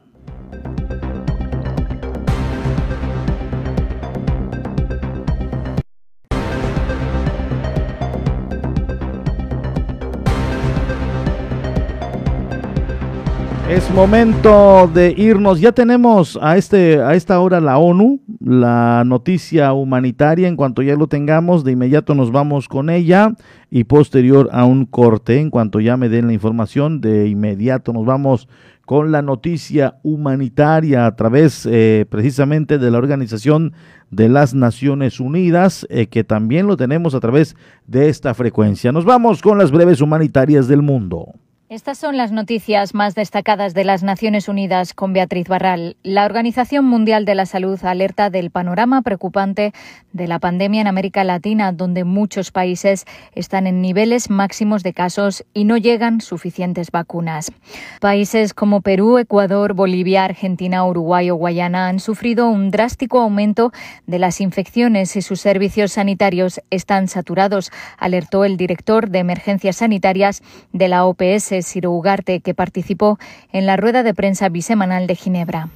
Es momento de irnos. Ya tenemos a este a esta hora la ONU, la noticia humanitaria. En cuanto ya lo tengamos, de inmediato nos vamos con ella y posterior a un corte, en cuanto ya me den la información, de inmediato nos vamos con la noticia humanitaria a través eh, precisamente de la Organización de las Naciones Unidas, eh, que también lo tenemos a través de esta frecuencia. Nos vamos con las breves humanitarias del mundo. Estas son las noticias más destacadas de las Naciones Unidas con Beatriz Barral. La Organización Mundial de la Salud alerta del panorama preocupante de la pandemia en América Latina, donde muchos países están en niveles máximos de casos y no llegan suficientes vacunas. Países como Perú, Ecuador, Bolivia, Argentina, Uruguay o Guayana han sufrido un drástico aumento de las infecciones y sus servicios sanitarios están saturados, alertó el director de emergencias sanitarias de la OPS, Ciro Ugarte, que participó en la rueda de prensa bisemanal de Ginebra.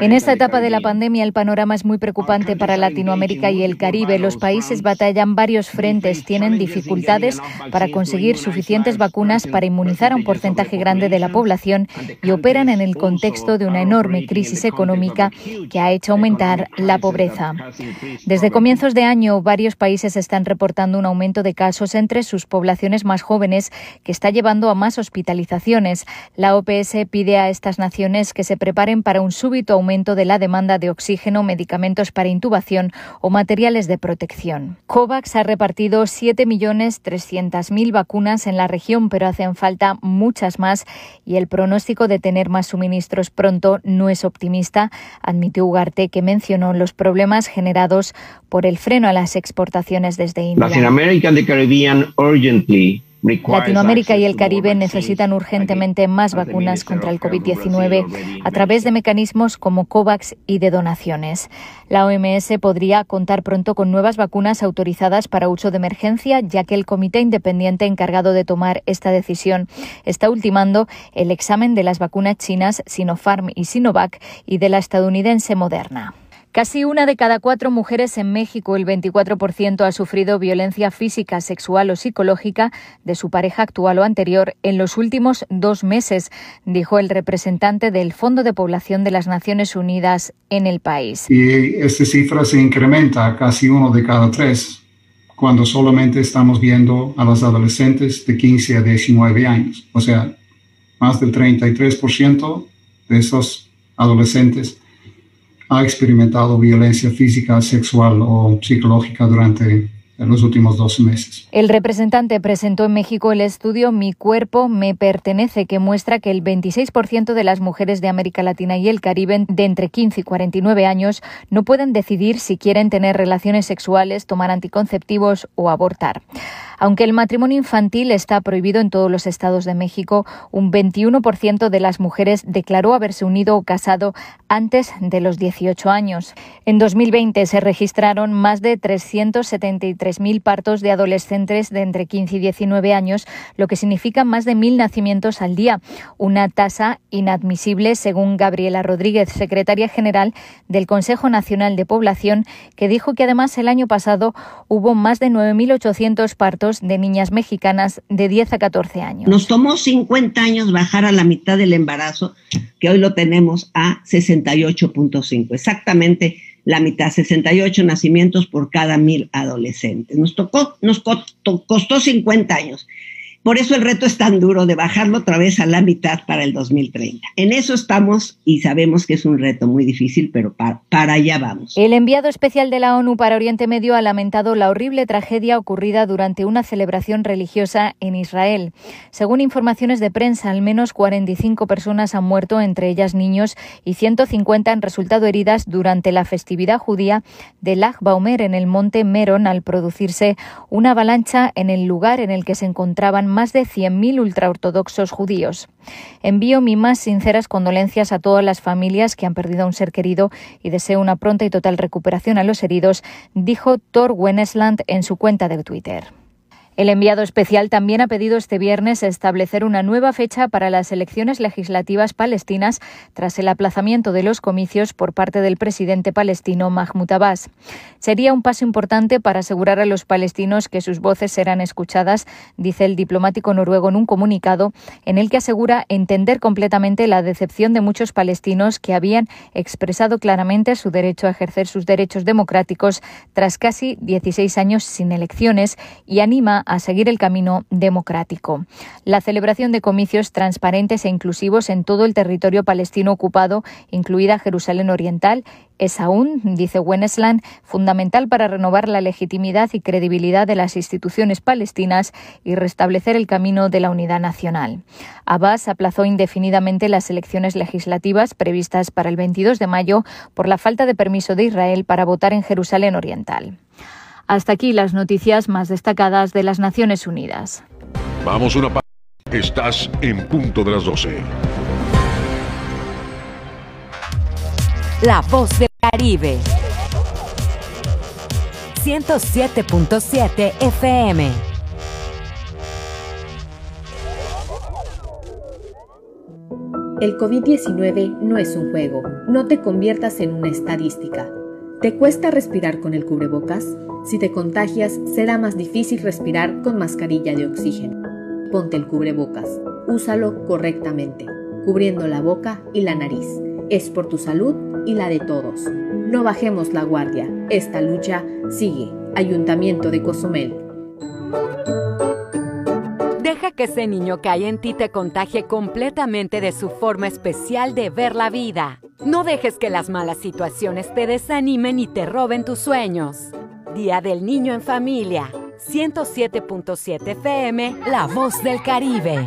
En esta etapa de la pandemia, el panorama es muy preocupante para Latinoamérica y el Caribe. Los países batallan varios frentes, tienen dificultades para conseguir suficientes vacunas para inmunizar a un porcentaje grande de la población y operan en el contexto de una enorme crisis económica que ha hecho aumentar la pobreza. Desde comienzos de año, varios países están reportando un aumento de casos entre sus poblaciones más jóvenes que está llevando a más hospitalizaciones. La OPS pide a estas naciones que se preparen para un súbito aumento de la demanda de oxígeno, medicamentos para intubación o materiales de protección. COVAX ha repartido 7.300.000 vacunas en la región, pero hacen falta muchas más y el pronóstico de tener más suministros pronto no es optimista, admitió Ugarte, que mencionó los problemas generados por el freno a las exportaciones desde India. Latinoamérica y el Caribe necesitan urgentemente más vacunas contra el COVID-19 a través de mecanismos como COVAX y de donaciones. La OMS podría contar pronto con nuevas vacunas autorizadas para uso de emergencia, ya que el comité independiente encargado de tomar esta decisión está ultimando el examen de las vacunas chinas Sinopharm y Sinovac y de la estadounidense Moderna. Casi una de cada cuatro mujeres en México, el 24%, ha sufrido violencia física, sexual o psicológica de su pareja actual o anterior en los últimos dos meses, dijo el representante del Fondo de Población de las Naciones Unidas en el país. Y esta cifra se incrementa a casi uno de cada tres, cuando solamente estamos viendo a los adolescentes de 15 a 19 años. O sea, más del 33% de esos adolescentes ha experimentado violencia física, sexual o psicológica durante los últimos dos meses. El representante presentó en México el estudio Mi cuerpo me pertenece, que muestra que el 26% de las mujeres de América Latina y el Caribe de entre 15 y 49 años no pueden decidir si quieren tener relaciones sexuales, tomar anticonceptivos o abortar. Aunque el matrimonio infantil está prohibido en todos los estados de México, un 21% de las mujeres declaró haberse unido o casado antes de los 18 años. En 2020 se registraron más de 373.000 partos de adolescentes de entre 15 y 19 años, lo que significa más de mil nacimientos al día, una tasa inadmisible según Gabriela Rodríguez, secretaria general del Consejo Nacional de Población, que dijo que además el año pasado hubo más de 9.800 partos de niñas mexicanas de 10 a 14 años. Nos tomó 50 años bajar a la mitad del embarazo, que hoy lo tenemos a 68.5, exactamente la mitad, 68 nacimientos por cada mil adolescentes. Nos tocó, nos costó 50 años. Por eso el reto es tan duro de bajarlo otra vez a la mitad para el 2030. En eso estamos y sabemos que es un reto muy difícil, pero para, allá vamos. El enviado especial de la ONU para Oriente Medio ha lamentado la horrible tragedia ocurrida durante una celebración religiosa en Israel. Según informaciones de prensa, al menos 45 personas han muerto, entre ellas niños, y 150 han resultado heridas durante la festividad judía de Lag Baumer en el monte Meron al producirse una avalancha en el lugar en el que se encontraban más de 100.000 ultraortodoxos judíos. Envío mis más sinceras condolencias a todas las familias que han perdido a un ser querido y deseo una pronta y total recuperación a los heridos, dijo Thor Wennesland en su cuenta de Twitter. El enviado especial también ha pedido este viernes establecer una nueva fecha para las elecciones legislativas palestinas tras el aplazamiento de los comicios por parte del presidente palestino Mahmoud Abbas. Sería un paso importante para asegurar a los palestinos que sus voces serán escuchadas, dice el diplomático noruego en un comunicado en el que asegura entender completamente la decepción de muchos palestinos que habían expresado claramente su derecho a ejercer sus derechos democráticos tras casi 16 años sin elecciones y anima a seguir el camino democrático. La celebración de comicios transparentes e inclusivos en todo el territorio palestino ocupado, incluida Jerusalén Oriental, es aún, dice Wennesland, fundamental para renovar la legitimidad y credibilidad de las instituciones palestinas y restablecer el camino de la unidad nacional. Abbas aplazó indefinidamente las elecciones legislativas previstas para el 22 de mayo por la falta de permiso de Israel para votar en Jerusalén Oriental. Hasta aquí las noticias más destacadas de las Naciones Unidas. Vamos una pausa. Estás en punto de las 12. La voz del Caribe. 107.7 FM. El COVID-19 no es un juego. No te conviertas en una estadística. ¿Te cuesta respirar con el cubrebocas? Si te contagias, será más difícil respirar con mascarilla de oxígeno. Ponte el cubrebocas. Úsalo correctamente, cubriendo la boca y la nariz. Es por tu salud y la de todos. No bajemos la guardia. Esta lucha sigue. Ayuntamiento de Cozumel. Deja que ese niño que hay en ti te contagie completamente de su forma especial de ver la vida. No dejes que las malas situaciones te desanimen y te roben tus sueños. Día del Niño en Familia. 107.7 FM, La Voz del Caribe.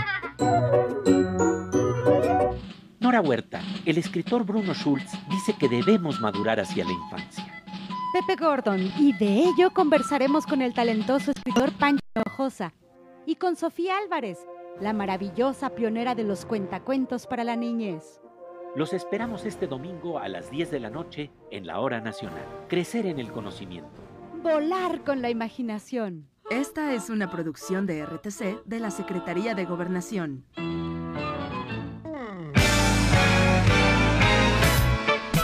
Nora Huerta, el escritor Bruno Schultz dice que debemos madurar hacia la infancia. Pepe Gordon, y de ello conversaremos con el talentoso escritor Pancho Hinojosa y con Sofía Álvarez, la maravillosa pionera de los cuentacuentos para la niñez. Los esperamos este domingo a las 10 de la noche en la Hora Nacional. Crecer en el conocimiento. Volar con la imaginación. Esta es una producción de RTC de la Secretaría de Gobernación.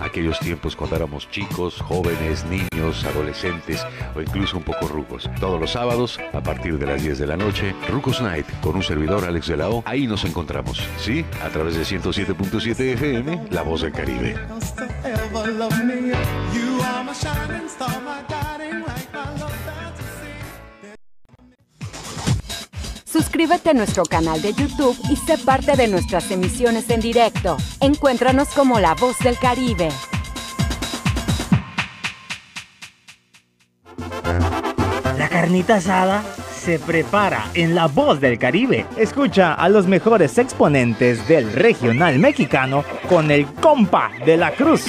aquellos tiempos cuando éramos chicos, jóvenes, niños, adolescentes o incluso un poco rucos. Todos los sábados, a partir de las 10 de la noche, Rucos Night con un servidor Alex de la O. Ahí nos encontramos, ¿sí? A través de 107.7 FM, La Voz del Caribe. Suscríbete a nuestro canal de YouTube y sé parte de nuestras emisiones en directo. Encuéntranos como La Voz del Caribe. La carnita asada se prepara en La Voz del Caribe. Escucha a los mejores exponentes del regional mexicano con el compa de la cruz.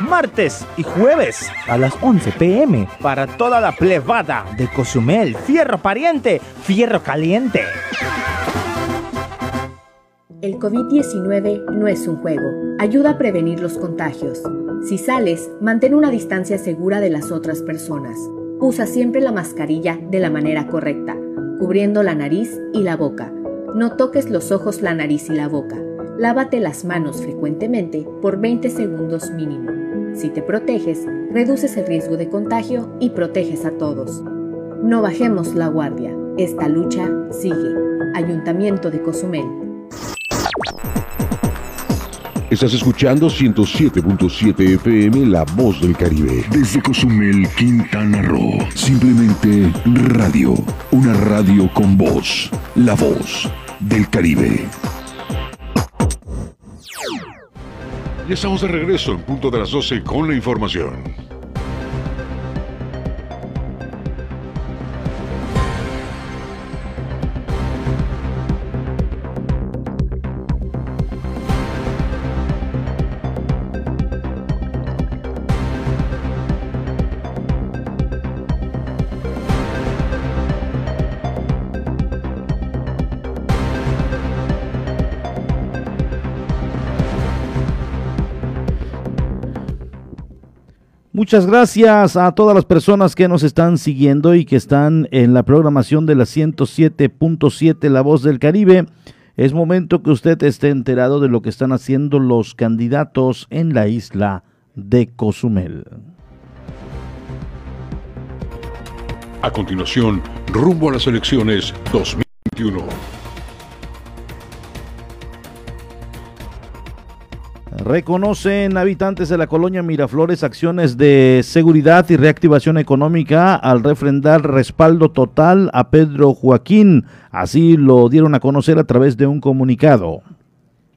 Martes y jueves a las 11 pm para toda la plebada de Cozumel. Fierro pariente, fierro caliente. El COVID-19 no es un juego. Ayuda a prevenir los contagios. Si sales, mantén una distancia segura de las otras personas. Usa siempre la mascarilla de la manera correcta, cubriendo la nariz y la boca. No toques los ojos, la nariz y la boca. Lávate las manos frecuentemente por 20 segundos mínimo. Si te proteges, reduces el riesgo de contagio y proteges a todos. No bajemos la guardia. Esta lucha sigue. Ayuntamiento de Cozumel. Estás escuchando 107.7 FM La Voz del Caribe. Desde Cozumel, Quintana Roo. Simplemente radio. Una radio con voz. La Voz del Caribe. Ya estamos de regreso en punto de las 12 con la información. Muchas gracias a todas las personas que nos están siguiendo y que están en la programación de la 107.7 La Voz del Caribe. Es momento que usted esté enterado de lo que están haciendo los candidatos en la isla de Cozumel. A continuación, rumbo a las elecciones 2021. Reconocen habitantes de la colonia Miraflores acciones de seguridad y reactivación económica al refrendar respaldo total a Pedro Joaquín. Así lo dieron a conocer a través de un comunicado.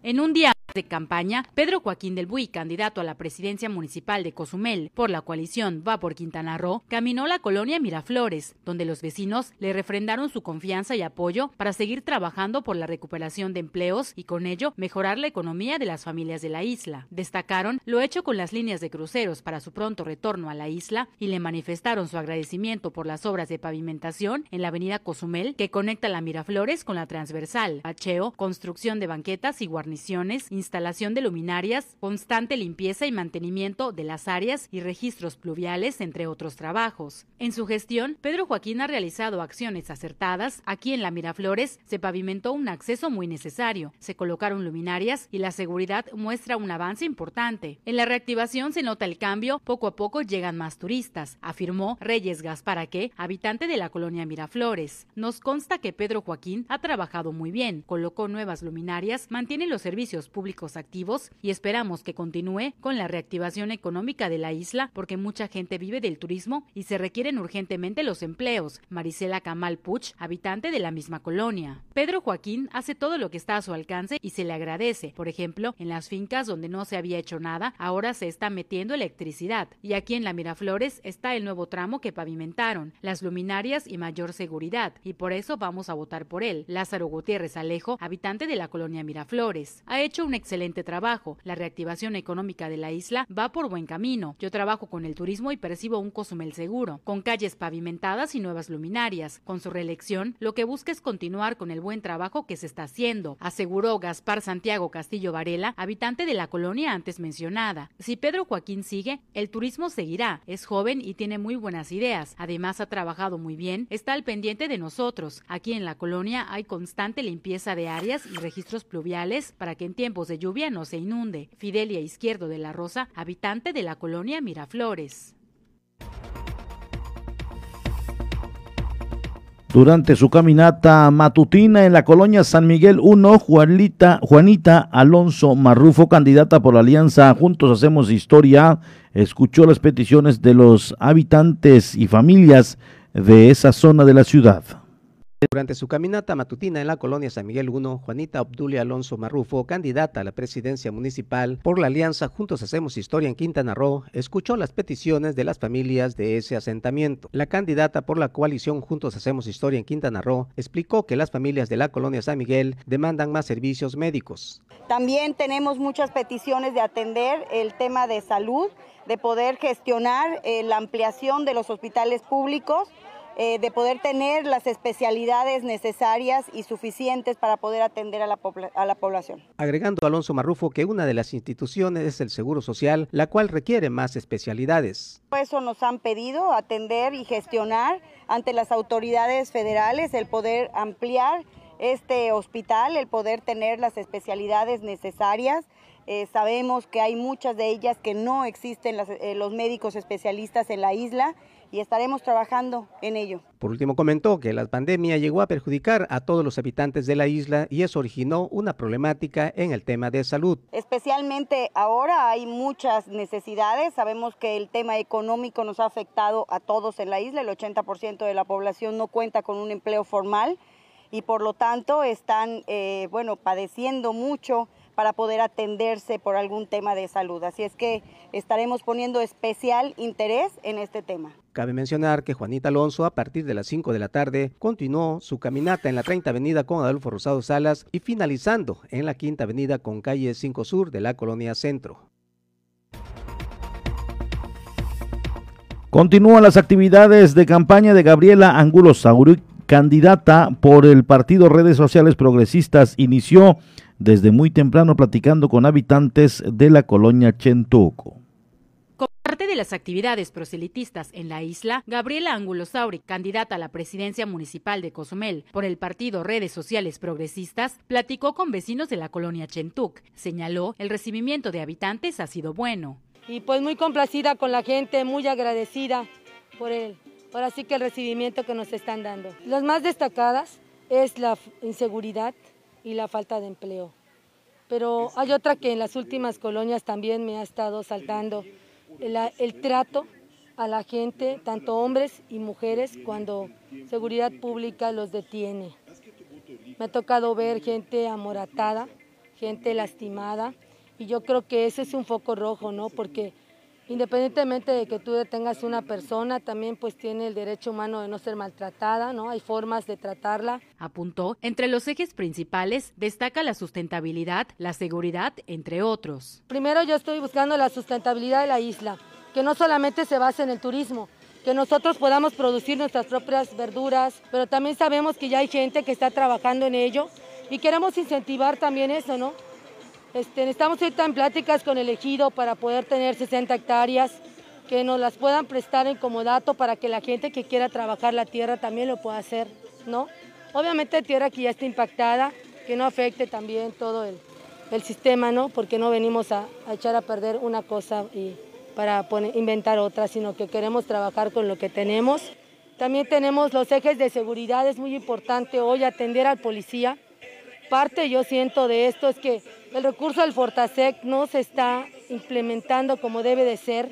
En un día de campaña, Pedro Joaquín del Buy, candidato a la presidencia municipal de Cozumel por la coalición Va por Quintana Roo, caminó la colonia Miraflores, donde los vecinos le refrendaron su confianza y apoyo para seguir trabajando por la recuperación de empleos y con ello mejorar la economía de las familias de la isla. Destacaron lo hecho con las líneas de cruceros para su pronto retorno a la isla y le manifestaron su agradecimiento por las obras de pavimentación en la avenida Cozumel que conecta la Miraflores con la transversal, Acheo, construcción de banquetas y guarniciones, instalación de luminarias, constante limpieza y mantenimiento de las áreas y registros pluviales, entre otros trabajos. En su gestión, Pedro Joaquín ha realizado acciones acertadas. Aquí en la Miraflores se pavimentó un acceso muy necesario, se colocaron luminarias y la seguridad muestra un avance importante. En la reactivación se nota el cambio, poco a poco llegan más turistas, afirmó Reyes Gasparaque, habitante de la colonia Miraflores. Nos consta que Pedro Joaquín ha trabajado muy bien, colocó nuevas luminarias, mantiene los servicios públicos activos y esperamos que continúe con la reactivación económica de la isla porque mucha gente vive del turismo y se requieren urgentemente los empleos. Marisela Camal Puch, habitante de la misma colonia. Pedro Joaquín hace todo lo que está a su alcance y se le agradece. Por ejemplo, en las fincas donde no se había hecho nada, ahora se está metiendo electricidad. Y aquí en la Miraflores está el nuevo tramo que pavimentaron, las luminarias y mayor seguridad. Y por eso vamos a votar por él. Lázaro Gutiérrez Alejo, habitante de la colonia Miraflores. Ha hecho un excelente trabajo. La reactivación económica de la isla va por buen camino. Yo trabajo con el turismo y percibo un Cozumel seguro, con calles pavimentadas y nuevas luminarias. Con su reelección, lo que busca es continuar con el buen trabajo que se está haciendo, aseguró Gaspar Santiago Castillo Varela, habitante de la colonia antes mencionada. Si Pedro Joaquín sigue, el turismo seguirá. Es joven y tiene muy buenas ideas. Además, ha trabajado muy bien, está al pendiente de nosotros. Aquí en la colonia hay constante limpieza de áreas y registros pluviales para que en tiempos de lluvia no se inunde. Fidelia Izquierdo de la Rosa, habitante de la colonia Miraflores. Durante su caminata matutina en la colonia San Miguel 1, Juanita, Juanita Alonso Marrufo, candidata por la Alianza Juntos Hacemos Historia, escuchó las peticiones de los habitantes y familias de esa zona de la ciudad. Durante su caminata matutina en la colonia San Miguel 1, Juanita Obdulia Alonso Marrufo, candidata a la presidencia municipal por la alianza Juntos Hacemos Historia en Quintana Roo, escuchó las peticiones de las familias de ese asentamiento. La candidata por la coalición Juntos Hacemos Historia en Quintana Roo explicó que las familias de la colonia San Miguel demandan más servicios médicos. También tenemos muchas peticiones de atender el tema de salud, de poder gestionar eh, la ampliación de los hospitales públicos eh, de poder tener las especialidades necesarias y suficientes para poder atender a la, a la población. Agregando Alonso Marrufo que una de las instituciones es el Seguro Social, la cual requiere más especialidades. Eso nos han pedido atender y gestionar ante las autoridades federales el poder ampliar este hospital, el poder tener las especialidades necesarias. Eh, sabemos que hay muchas de ellas que no existen eh, los médicos especialistas en la isla y estaremos trabajando en ello. Por último, comentó que la pandemia llegó a perjudicar a todos los habitantes de la isla y eso originó una problemática en el tema de salud. Especialmente ahora hay muchas necesidades. Sabemos que el tema económico nos ha afectado a todos en la isla. El 80% de la población no cuenta con un empleo formal y por lo tanto están, eh, bueno, padeciendo mucho para poder atenderse por algún tema de salud. Así es que estaremos poniendo especial interés en este tema. Cabe mencionar que Juanita Alonso a partir de las 5 de la tarde continuó su caminata en la 30 Avenida con Adolfo Rosado Salas y finalizando en la Quinta Avenida con calle 5 Sur de la Colonia Centro. Continúan las actividades de campaña de Gabriela Angulo Sauri, candidata por el partido Redes Sociales Progresistas, inició desde muy temprano platicando con habitantes de la colonia Chentuco. Como parte de las actividades proselitistas en la isla, Gabriela Angulo Sauri, candidata a la presidencia municipal de Cozumel por el partido Redes Sociales Progresistas, platicó con vecinos de la colonia Chentuc. Señaló el recibimiento de habitantes ha sido bueno. Y pues muy complacida con la gente, muy agradecida por él. Por así que el recibimiento que nos están dando. Las más destacadas es la inseguridad, y la falta de empleo. Pero hay otra que en las últimas colonias también me ha estado saltando, el, trato a la gente, tanto hombres y mujeres, cuando seguridad pública los detiene. Me ha tocado ver gente amoratada, gente lastimada y yo creo que ese es un foco rojo, ¿no? Porque independientemente de que tú detengas una persona, también pues tiene el derecho humano de no ser maltratada, ¿no? Hay formas de tratarla. Apuntó, entre los ejes principales destaca la sustentabilidad, la seguridad, entre otros. Primero yo estoy buscando la sustentabilidad de la isla, que no solamente se base en el turismo, que nosotros podamos producir nuestras propias verduras, pero también sabemos que ya hay gente que está trabajando en ello y queremos incentivar también eso, ¿no? Este, estamos ahorita en pláticas con el ejido para poder tener 60 hectáreas que nos las puedan prestar en comodato para que la gente que quiera trabajar la tierra también lo pueda hacer, ¿no? Obviamente tierra que ya está impactada, que no afecte también todo el, sistema, ¿no? Porque no venimos a, echar a perder una cosa y para inventar otra, sino que queremos trabajar con lo que tenemos. También tenemos los ejes de seguridad, es muy importante hoy atender al policía. Parte yo siento de esto es que el recurso del Fortasec no se está implementando como debe de ser,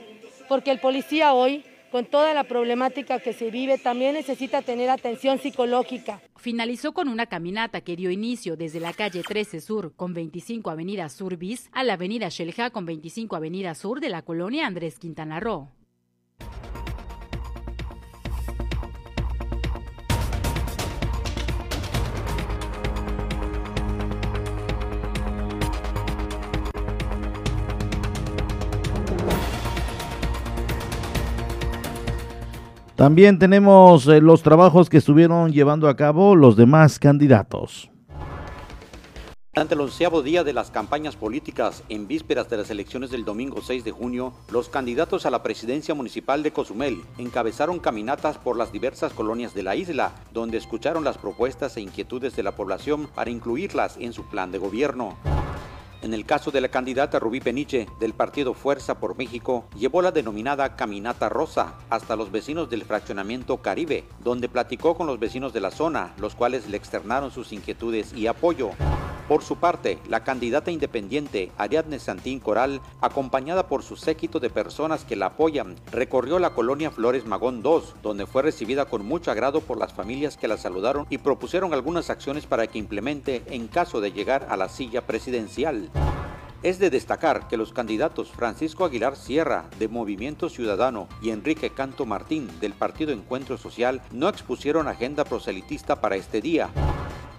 porque el policía hoy, con toda la problemática que se vive, también necesita tener atención psicológica. Finalizó con una caminata que dio inicio desde la calle 13 Sur con 25 Avenida Sur Bis a la Avenida Shelja con 25 Avenida Sur de la colonia Andrés Quintana Roo. También tenemos eh, los trabajos que estuvieron llevando a cabo los demás candidatos. Ante el onceavo día de las campañas políticas, en vísperas de las elecciones del domingo 6 de junio, los candidatos a la presidencia municipal de Cozumel encabezaron caminatas por las diversas colonias de la isla, donde escucharon las propuestas e inquietudes de la población para incluirlas en su plan de gobierno. En el caso de la candidata Rubí Peniche del partido Fuerza por México, llevó la denominada Caminata Rosa hasta los vecinos del fraccionamiento Caribe, donde platicó con los vecinos de la zona, los cuales le externaron sus inquietudes y apoyo. Por su parte, la candidata independiente Ariadne Santín Coral, acompañada por su séquito de personas que la apoyan, recorrió la colonia Flores Magón 2, donde fue recibida con mucho agrado por las familias que la saludaron y propusieron algunas acciones para que implemente en caso de llegar a la silla presidencial. Es de destacar que los candidatos Francisco Aguilar Sierra de Movimiento Ciudadano y Enrique Canto Martín del Partido Encuentro Social no expusieron agenda proselitista para este día.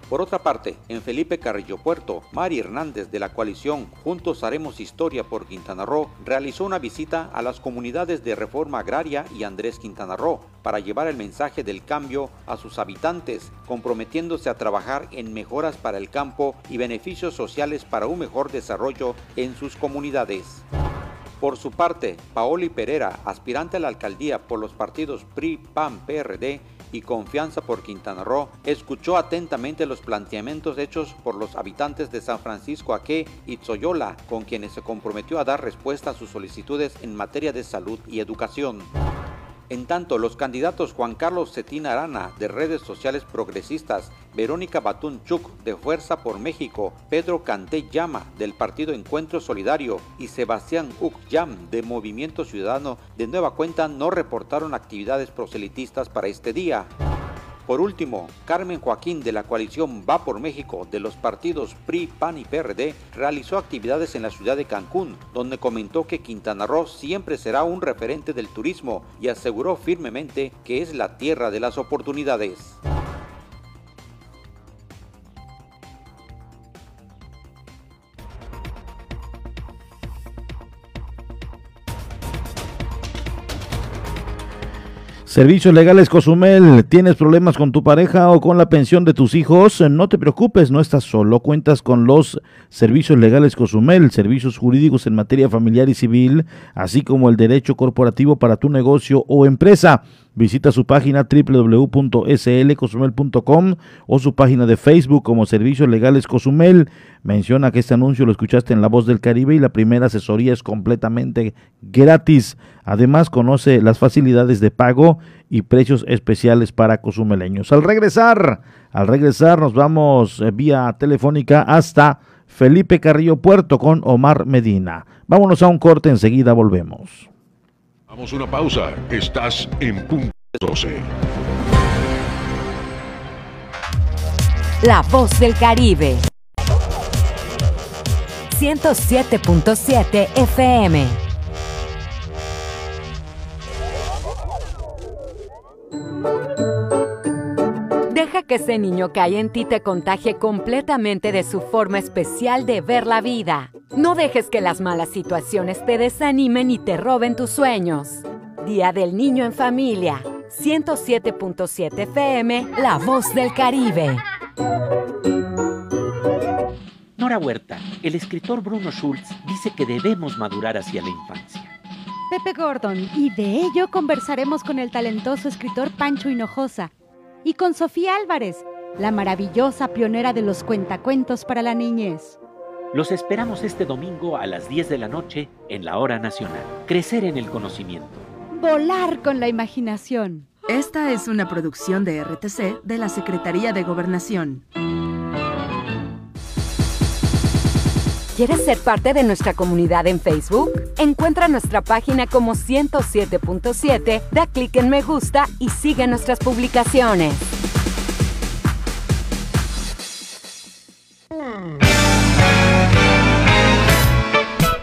Por otra parte, en Felipe Carrillo Puerto, Mari Hernández de la coalición Juntos Haremos Historia por Quintana Roo realizó una visita a las comunidades de Reforma Agraria y Andrés Quintana Roo para llevar el mensaje del cambio a sus habitantes, comprometiéndose a trabajar en mejoras para el campo y beneficios sociales para un mejor desarrollo en sus comunidades. Por su parte, Paoli Pereira, aspirante a la alcaldía por los partidos PRI, PAN, PRD, y Confianza por Quintana Roo, escuchó atentamente los planteamientos hechos por los habitantes de San Francisco Aque y Tzoyola, con quienes se comprometió a dar respuesta a sus solicitudes en materia de salud y educación. En tanto, los candidatos Juan Carlos Cetina Arana de redes sociales progresistas, Verónica Batún Chuk de Fuerza por México, Pedro Canté Llama del Partido Encuentro Solidario y Sebastián Uc Yam de Movimiento Ciudadano de nueva cuenta no reportaron actividades proselitistas para este día. Por último, Carmen Joaquín de la coalición Va por México de los partidos PRI, PAN y PRD realizó actividades en la ciudad de Cancún, donde comentó que Quintana Roo siempre será un referente del turismo y aseguró firmemente que es la tierra de las oportunidades. Servicios Legales Cozumel, ¿tienes problemas con tu pareja o con la pensión de tus hijos? No te preocupes, no estás solo, cuentas con los Servicios Legales Cozumel, servicios jurídicos en materia familiar y civil, así como el derecho corporativo para tu negocio o empresa. Visita su página www.slcosumel.com o su página de Facebook como Servicios Legales Cozumel. Menciona que este anuncio lo escuchaste en La Voz del Caribe y la primera asesoría es completamente gratis. Además, conoce las facilidades de pago y precios especiales para cozumeleños. Al regresar, al regresar nos vamos eh, vía telefónica hasta Felipe Carrillo Puerto con Omar Medina. Vámonos a un corte, enseguida volvemos. Vamos una pausa. Estás en punto 12. La voz del Caribe. 107.7 FM. Deja que ese niño que hay en ti te contagie completamente de su forma especial de ver la vida. No dejes que las malas situaciones te desanimen y te roben tus sueños. Día del Niño en Familia. 107.7 FM, La Voz del Caribe. Nora Huerta, el escritor Bruno Schultz dice que debemos madurar hacia la infancia. Pepe Gordon, y de ello conversaremos con el talentoso escritor Pancho Hinojosa y con Sofía Álvarez, la maravillosa pionera de los cuentacuentos para la niñez. Los esperamos este domingo a las 10 de la noche en la Hora Nacional. Crecer en el conocimiento. Volar con la imaginación. Esta es una producción de RTC de la Secretaría de Gobernación. ¿Quieres ser parte de nuestra comunidad en Facebook? Encuentra nuestra página como 107.7, da clic en me gusta y sigue nuestras publicaciones.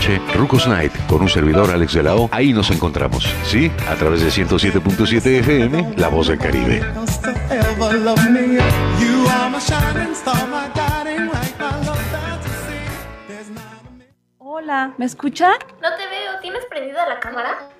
noche, Rucos Night, con un servidor Alex de la O. Ahí nos encontramos, ¿sí? A través de 107.7 FM, La Voz del Caribe. Hola, ¿me escucha? No te veo, ¿tienes prendida la cámara?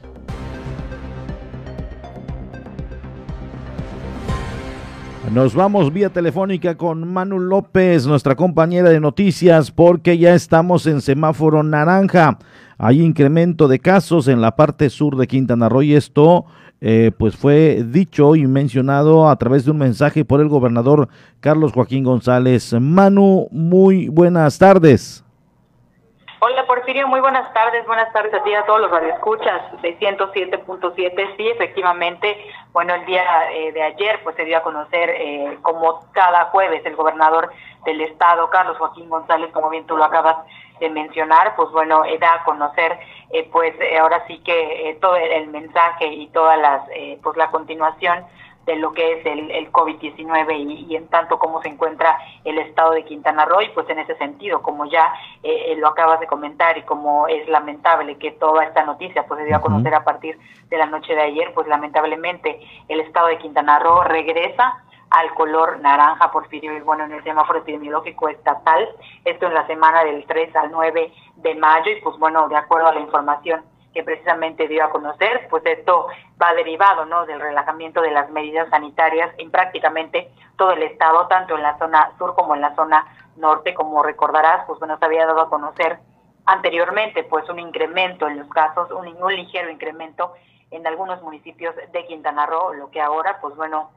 Nos vamos vía telefónica con Manu López, nuestra compañera de noticias, porque ya estamos en semáforo naranja. Hay incremento de casos en la parte sur de Quintana Roo y esto eh, pues fue dicho y mencionado a través de un mensaje por el gobernador Carlos Joaquín González. Manu, muy buenas tardes. Hola Porfirio, muy buenas tardes, buenas tardes a ti a todos los radioescuchas de 107.7. Sí, efectivamente, bueno, el día eh, de ayer pues se dio a conocer eh, como cada jueves el gobernador del estado, Carlos Joaquín González, como bien tú lo acabas de mencionar, pues bueno, da a conocer eh, pues ahora sí que todo el, mensaje y todas las, pues la continuación de lo que es el, el COVID-19 y, en tanto cómo se encuentra el estado de Quintana Roo, y pues en ese sentido, como ya eh, lo acabas de comentar y como es lamentable que toda esta noticia pues se dio a conocer a partir de la noche de ayer, pues lamentablemente el estado de Quintana Roo regresa al color naranja, Porfirio, y bueno, en el semáforo epidemiológico estatal, esto en la semana del 3 al 9 de mayo, y pues bueno, de acuerdo a la información que precisamente dio a conocer, pues esto va derivado ¿no? del relajamiento de las medidas sanitarias en prácticamente todo el estado, tanto en la zona sur como en la zona norte, como recordarás, pues bueno, se había dado a conocer anteriormente pues un incremento en los casos, un, un ligero incremento en algunos municipios de Quintana Roo, lo que ahora pues bueno,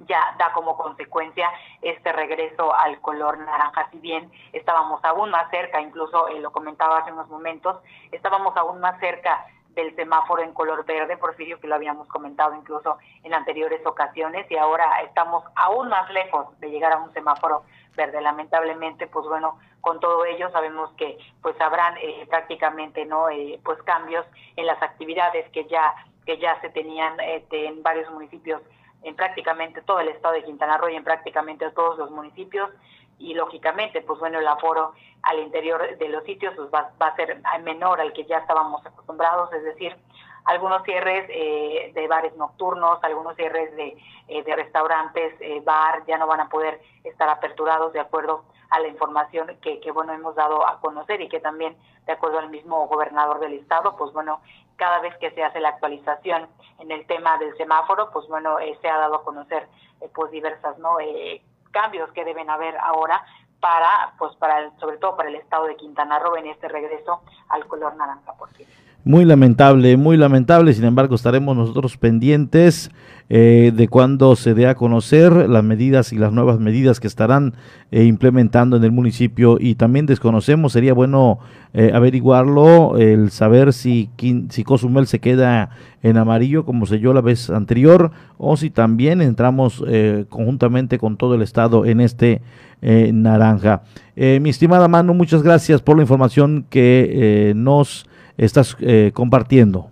ya da como consecuencia este regreso al color naranja. Si bien estábamos aún más cerca, incluso eh, lo comentaba hace unos momentos, estábamos aún más cerca del semáforo en color verde, Porfirio, que lo habíamos comentado incluso en anteriores ocasiones, y ahora estamos aún más lejos de llegar a un semáforo verde. Lamentablemente, pues bueno, con todo ello sabemos que pues habrán eh, prácticamente no eh, pues cambios en las actividades que ya que ya se tenían este, en varios municipios en prácticamente todo el estado de Quintana Roo y en prácticamente todos los municipios. Y lógicamente pues bueno el aforo al interior de los sitios pues va, va a ser menor al que ya estábamos acostumbrados. Es decir algunos cierres eh, de bares nocturnos, algunos cierres de, eh, de restaurantes, eh, bar, ya no van a poder estar aperturados de acuerdo a la información que, que, bueno, hemos dado a conocer y que también, de acuerdo al mismo gobernador del estado, pues bueno, cada vez que se hace la actualización en el tema del semáforo, pues bueno, eh, se ha dado a conocer eh, pues diversas, ¿no? Eh, cambios que deben haber ahora para, pues para, el, sobre todo para el estado de Quintana Roo en este regreso al color naranja, por cierto. Muy lamentable, muy lamentable. Sin embargo, estaremos nosotros pendientes eh, de cuando se dé a conocer las medidas y las nuevas medidas que estarán eh, implementando en el municipio. Y también desconocemos, sería bueno eh, averiguarlo, el saber si, si Cozumel se queda en amarillo como se dio la vez anterior o si también entramos eh, conjuntamente con todo el estado en este naranja. mi estimada Manu, muchas gracias por la información que nos estás compartiendo.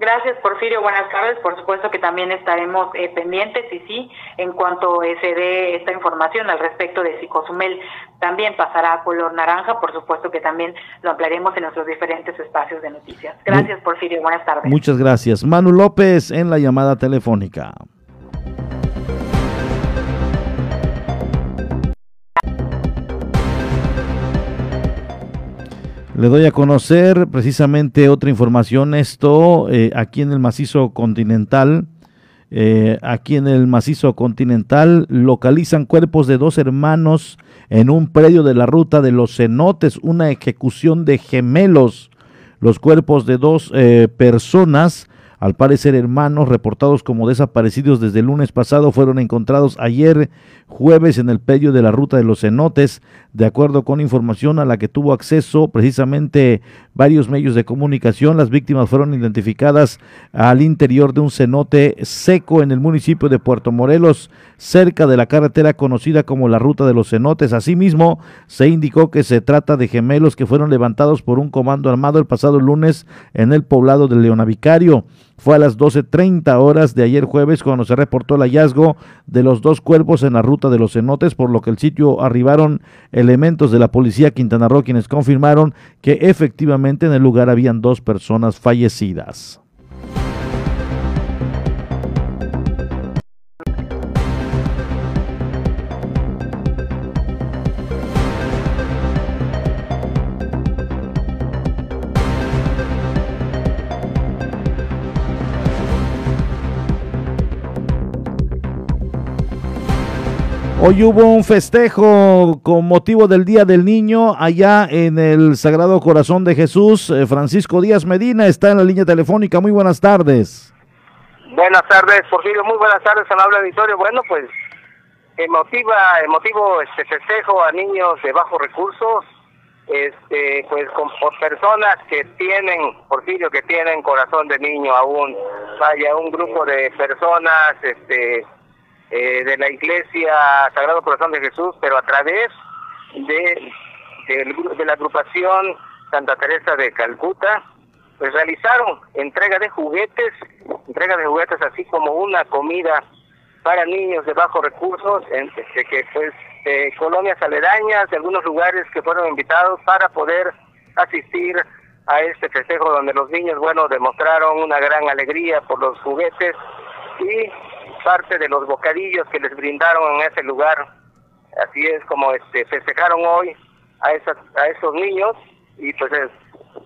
Gracias, Porfirio. Buenas tardes. Por supuesto que también estaremos eh, pendientes y sí, en cuanto eh, se dé esta información al respecto de si Cozumel también pasará a color naranja, por supuesto que también lo ampliaremos en nuestros diferentes espacios de noticias. Gracias, Porfirio. Buenas tardes. Muchas gracias. Manu López en la llamada telefónica. Le doy a conocer precisamente otra información. Esto eh, aquí en el macizo continental. Eh, aquí en el macizo continental localizan cuerpos de dos hermanos en un predio de la ruta de los cenotes, una ejecución de gemelos. Los cuerpos de dos eh, personas al parecer hermanos reportados como desaparecidos desde el lunes pasado fueron encontrados ayer jueves en el predio de la ruta de los cenotes, de acuerdo con información a la que tuvo acceso precisamente varios medios de comunicación. Las víctimas fueron identificadas al interior de un cenote seco en el municipio de Puerto Morelos, cerca de la carretera conocida como la ruta de los cenotes. Asimismo, se indicó que se trata de gemelos que fueron levantados por un comando armado el pasado lunes en el poblado de Leonavicario. Fue a las 12.30 horas de ayer jueves cuando se reportó el hallazgo de los dos cuerpos en la ruta de los cenotes, por lo que el sitio arribaron elementos de la policía Quintana Roo quienes confirmaron que efectivamente en el lugar habían dos personas fallecidas. Hoy hubo un festejo con motivo del Día del Niño allá en el Sagrado Corazón de Jesús. Eh, Francisco Díaz Medina está en la línea telefónica. Muy buenas tardes. Buenas tardes, Porfirio. Muy buenas tardes, amable auditorio. Bueno, pues emotiva, emotivo este festejo a niños de bajos recursos, este, pues con por personas que tienen, Porfirio, que tienen corazón de niño aún. Vaya, un grupo de personas, este eh, de la Iglesia Sagrado Corazón de Jesús, pero a través de, de, la agrupación Santa Teresa de Calcuta, pues realizaron entrega de juguetes, entrega de juguetes así como una comida para niños de bajos recursos, en, de que pues de colonias aledañas, de algunos lugares que fueron invitados para poder asistir a este festejo donde los niños, bueno, demostraron una gran alegría por los juguetes y parte de los bocadillos que les brindaron en ese lugar. Así es como este festejaron hoy a esas, a esos niños y pues es,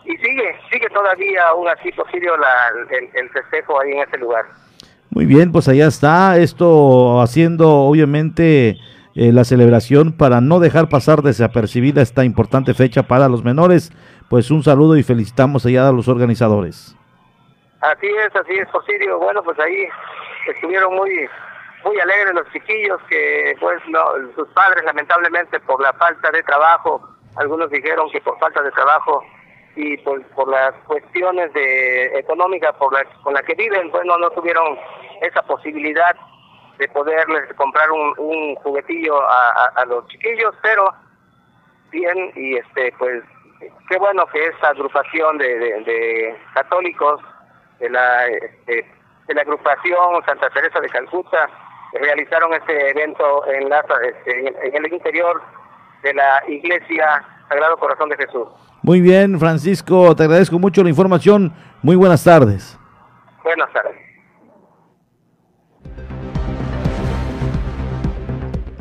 y sigue sigue todavía aún así posible la, el, el festejo ahí en ese lugar. Muy bien, pues allá está esto haciendo obviamente eh, la celebración para no dejar pasar desapercibida esta importante fecha para los menores. Pues un saludo y felicitamos allá a los organizadores. Así es, así es, Porfirio. Bueno, pues ahí estuvieron muy muy alegres los chiquillos que pues sus padres lamentablemente por la falta de trabajo, algunos dijeron que por falta de trabajo y por, por las cuestiones de económicas por la, con la que viven, bueno, no tuvieron esa posibilidad de poderles comprar un, un juguetillo a, a, los chiquillos, pero bien, y este pues qué bueno que esta agrupación de, de, católicos de la, este, de la agrupación Santa Teresa de Calcuta realizaron este evento en, la, este, en el interior de la iglesia Sagrado Corazón de Jesús. Muy bien, Francisco, te agradezco mucho la información. Muy buenas tardes. Buenas tardes.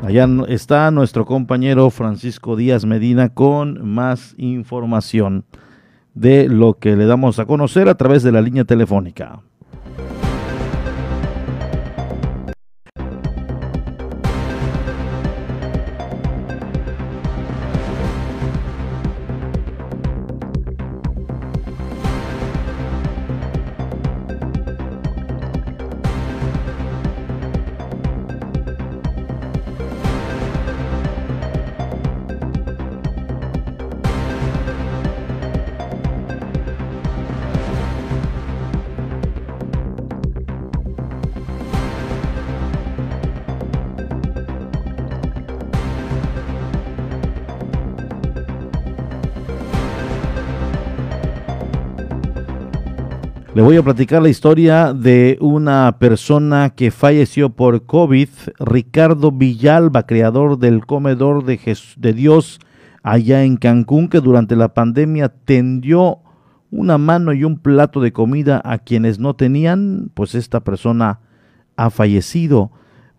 Allá está nuestro compañero Francisco Díaz Medina con más información de lo que le damos a conocer a través de la línea telefónica. Voy a platicar la historia de una persona que falleció por COVID, Ricardo Villalba, creador del comedor de, de Dios allá en Cancún, que durante la pandemia tendió una mano y un plato de comida a quienes no tenían, pues esta persona ha fallecido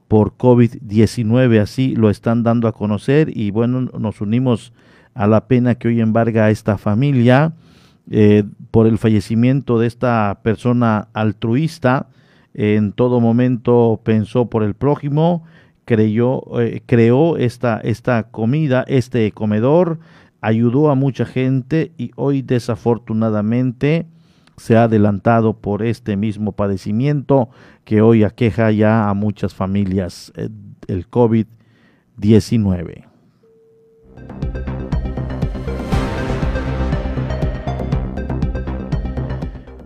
por COVID-19, así lo están dando a conocer y bueno, nos unimos a la pena que hoy embarga a esta familia eh, por el fallecimiento de esta persona altruista. En todo momento pensó por el prójimo, creyó, eh, creó esta, esta comida, este comedor, ayudó a mucha gente y hoy desafortunadamente se ha adelantado por este mismo padecimiento que hoy aqueja ya a muchas familias, eh, el COVID-19.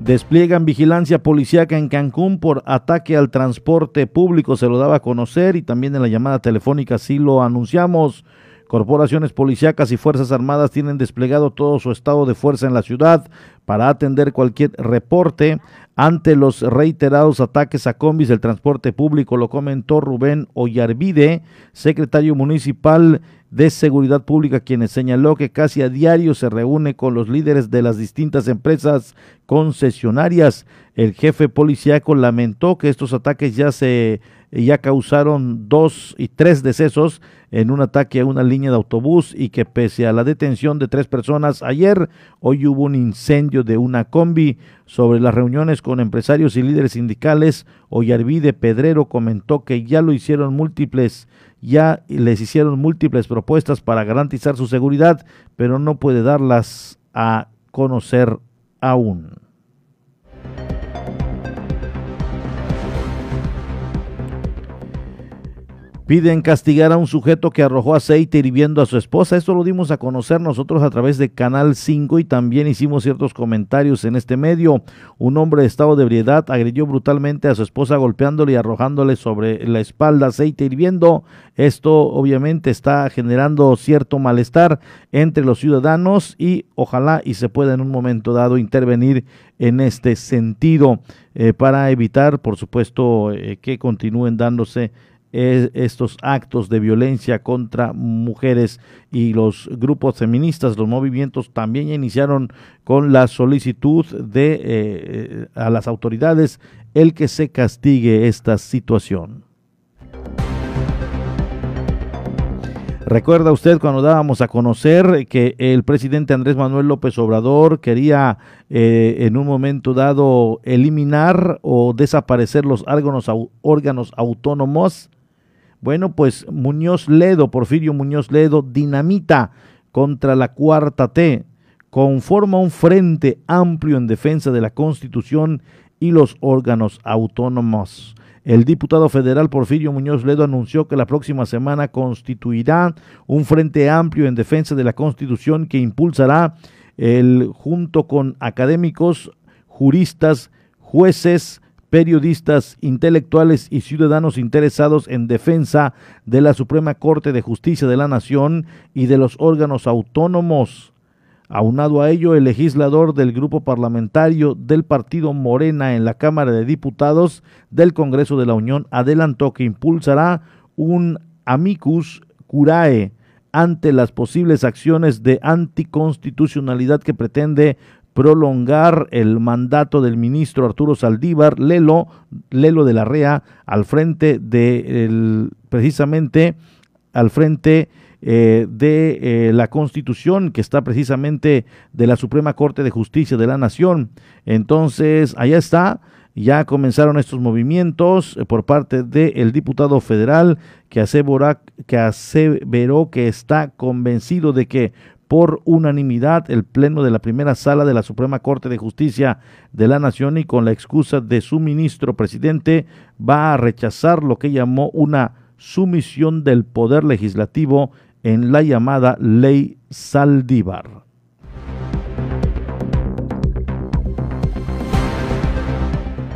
Despliegan vigilancia policíaca en Cancún por ataque al transporte público, se lo daba a conocer y también en la llamada telefónica sí lo anunciamos. Corporaciones policíacas y Fuerzas Armadas tienen desplegado todo su estado de fuerza en la ciudad para atender cualquier reporte ante los reiterados ataques a combis del transporte público, lo comentó Rubén Ollarvide, secretario municipal de Seguridad Pública, quien señaló que casi a diario se reúne con los líderes de las distintas empresas concesionarias. El jefe policíaco lamentó que estos ataques ya se ya causaron dos y tres decesos en un ataque a una línea de autobús y que pese a la detención de tres personas ayer, hoy hubo un incendio de una combi. Sobre las reuniones con empresarios y líderes sindicales, Ollarvide Pedrero comentó que ya lo hicieron múltiples ya les hicieron múltiples propuestas para garantizar su seguridad, pero no puede darlas a conocer aún. Piden castigar a un sujeto que arrojó aceite hirviendo a su esposa. Esto lo dimos a conocer nosotros a través de Canal 5 y también hicimos ciertos comentarios en este medio. Un hombre de estado de ebriedad agredió brutalmente a su esposa golpeándole y arrojándole sobre la espalda aceite hirviendo. Esto obviamente está generando cierto malestar entre los ciudadanos y ojalá y se pueda en un momento dado intervenir en este sentido eh, para evitar, por supuesto, eh, que continúen dándose estos actos de violencia contra mujeres y los grupos feministas, los movimientos también iniciaron con la solicitud de eh, eh, a las autoridades el que se castigue esta situación. Recuerda usted cuando dábamos a conocer que el presidente Andrés Manuel López Obrador quería eh, en un momento dado eliminar o desaparecer los órganos, órganos autónomos bueno, pues Muñoz Ledo, Porfirio Muñoz Ledo, dinamita contra la cuarta T, conforma un frente amplio en defensa de la Constitución y los órganos autónomos. El diputado federal Porfirio Muñoz Ledo anunció que la próxima semana constituirá un frente amplio en defensa de la Constitución que impulsará el junto con académicos, juristas, jueces, periodistas, intelectuales y ciudadanos interesados en defensa de la Suprema Corte de Justicia de la Nación y de los órganos autónomos. Aunado a ello, el legislador del grupo parlamentario del partido Morena en la Cámara de Diputados del Congreso de la Unión adelantó que impulsará un amicus curae ante las posibles acciones de anticonstitucionalidad que pretende prolongar el mandato del ministro Arturo Saldívar Lelo, Lelo de la REA al frente de precisamente al frente eh, de eh, la Constitución que está precisamente de la Suprema Corte de Justicia de la Nación. Entonces, allá está. Ya comenzaron estos movimientos eh, por parte del diputado federal que, que aseveró que está convencido de que por unanimidad el Pleno de la primera sala de la Suprema Corte de Justicia de la Nación y con la excusa de su ministro presidente va a rechazar lo que llamó una sumisión del Poder Legislativo en la llamada Ley Saldívar.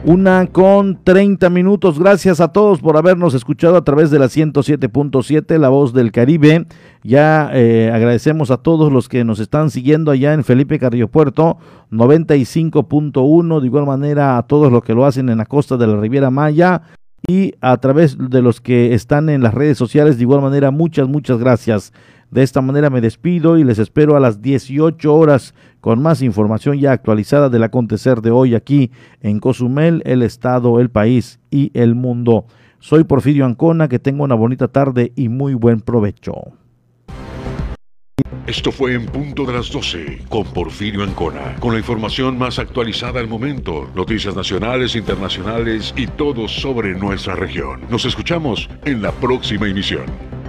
Una con 30 minutos. Gracias a todos por habernos escuchado a través de la 107.7, La Voz del Caribe. Ya eh, agradecemos a todos los que nos están siguiendo allá en Felipe Carrillo Puerto, 95.1. De igual manera a todos los que lo hacen en la costa de la Riviera Maya y a través de los que están en las redes sociales. De igual manera, muchas, muchas gracias. De esta manera me despido y les espero a las 18 horas con más información ya actualizada del acontecer de hoy aquí en Cozumel, el estado, el país y el mundo. Soy Porfirio Ancona, que tenga una bonita tarde y muy buen provecho. Esto fue en punto de las 12 con Porfirio Ancona, con la información más actualizada al momento, noticias nacionales, internacionales y todo sobre nuestra región. Nos escuchamos en la próxima emisión.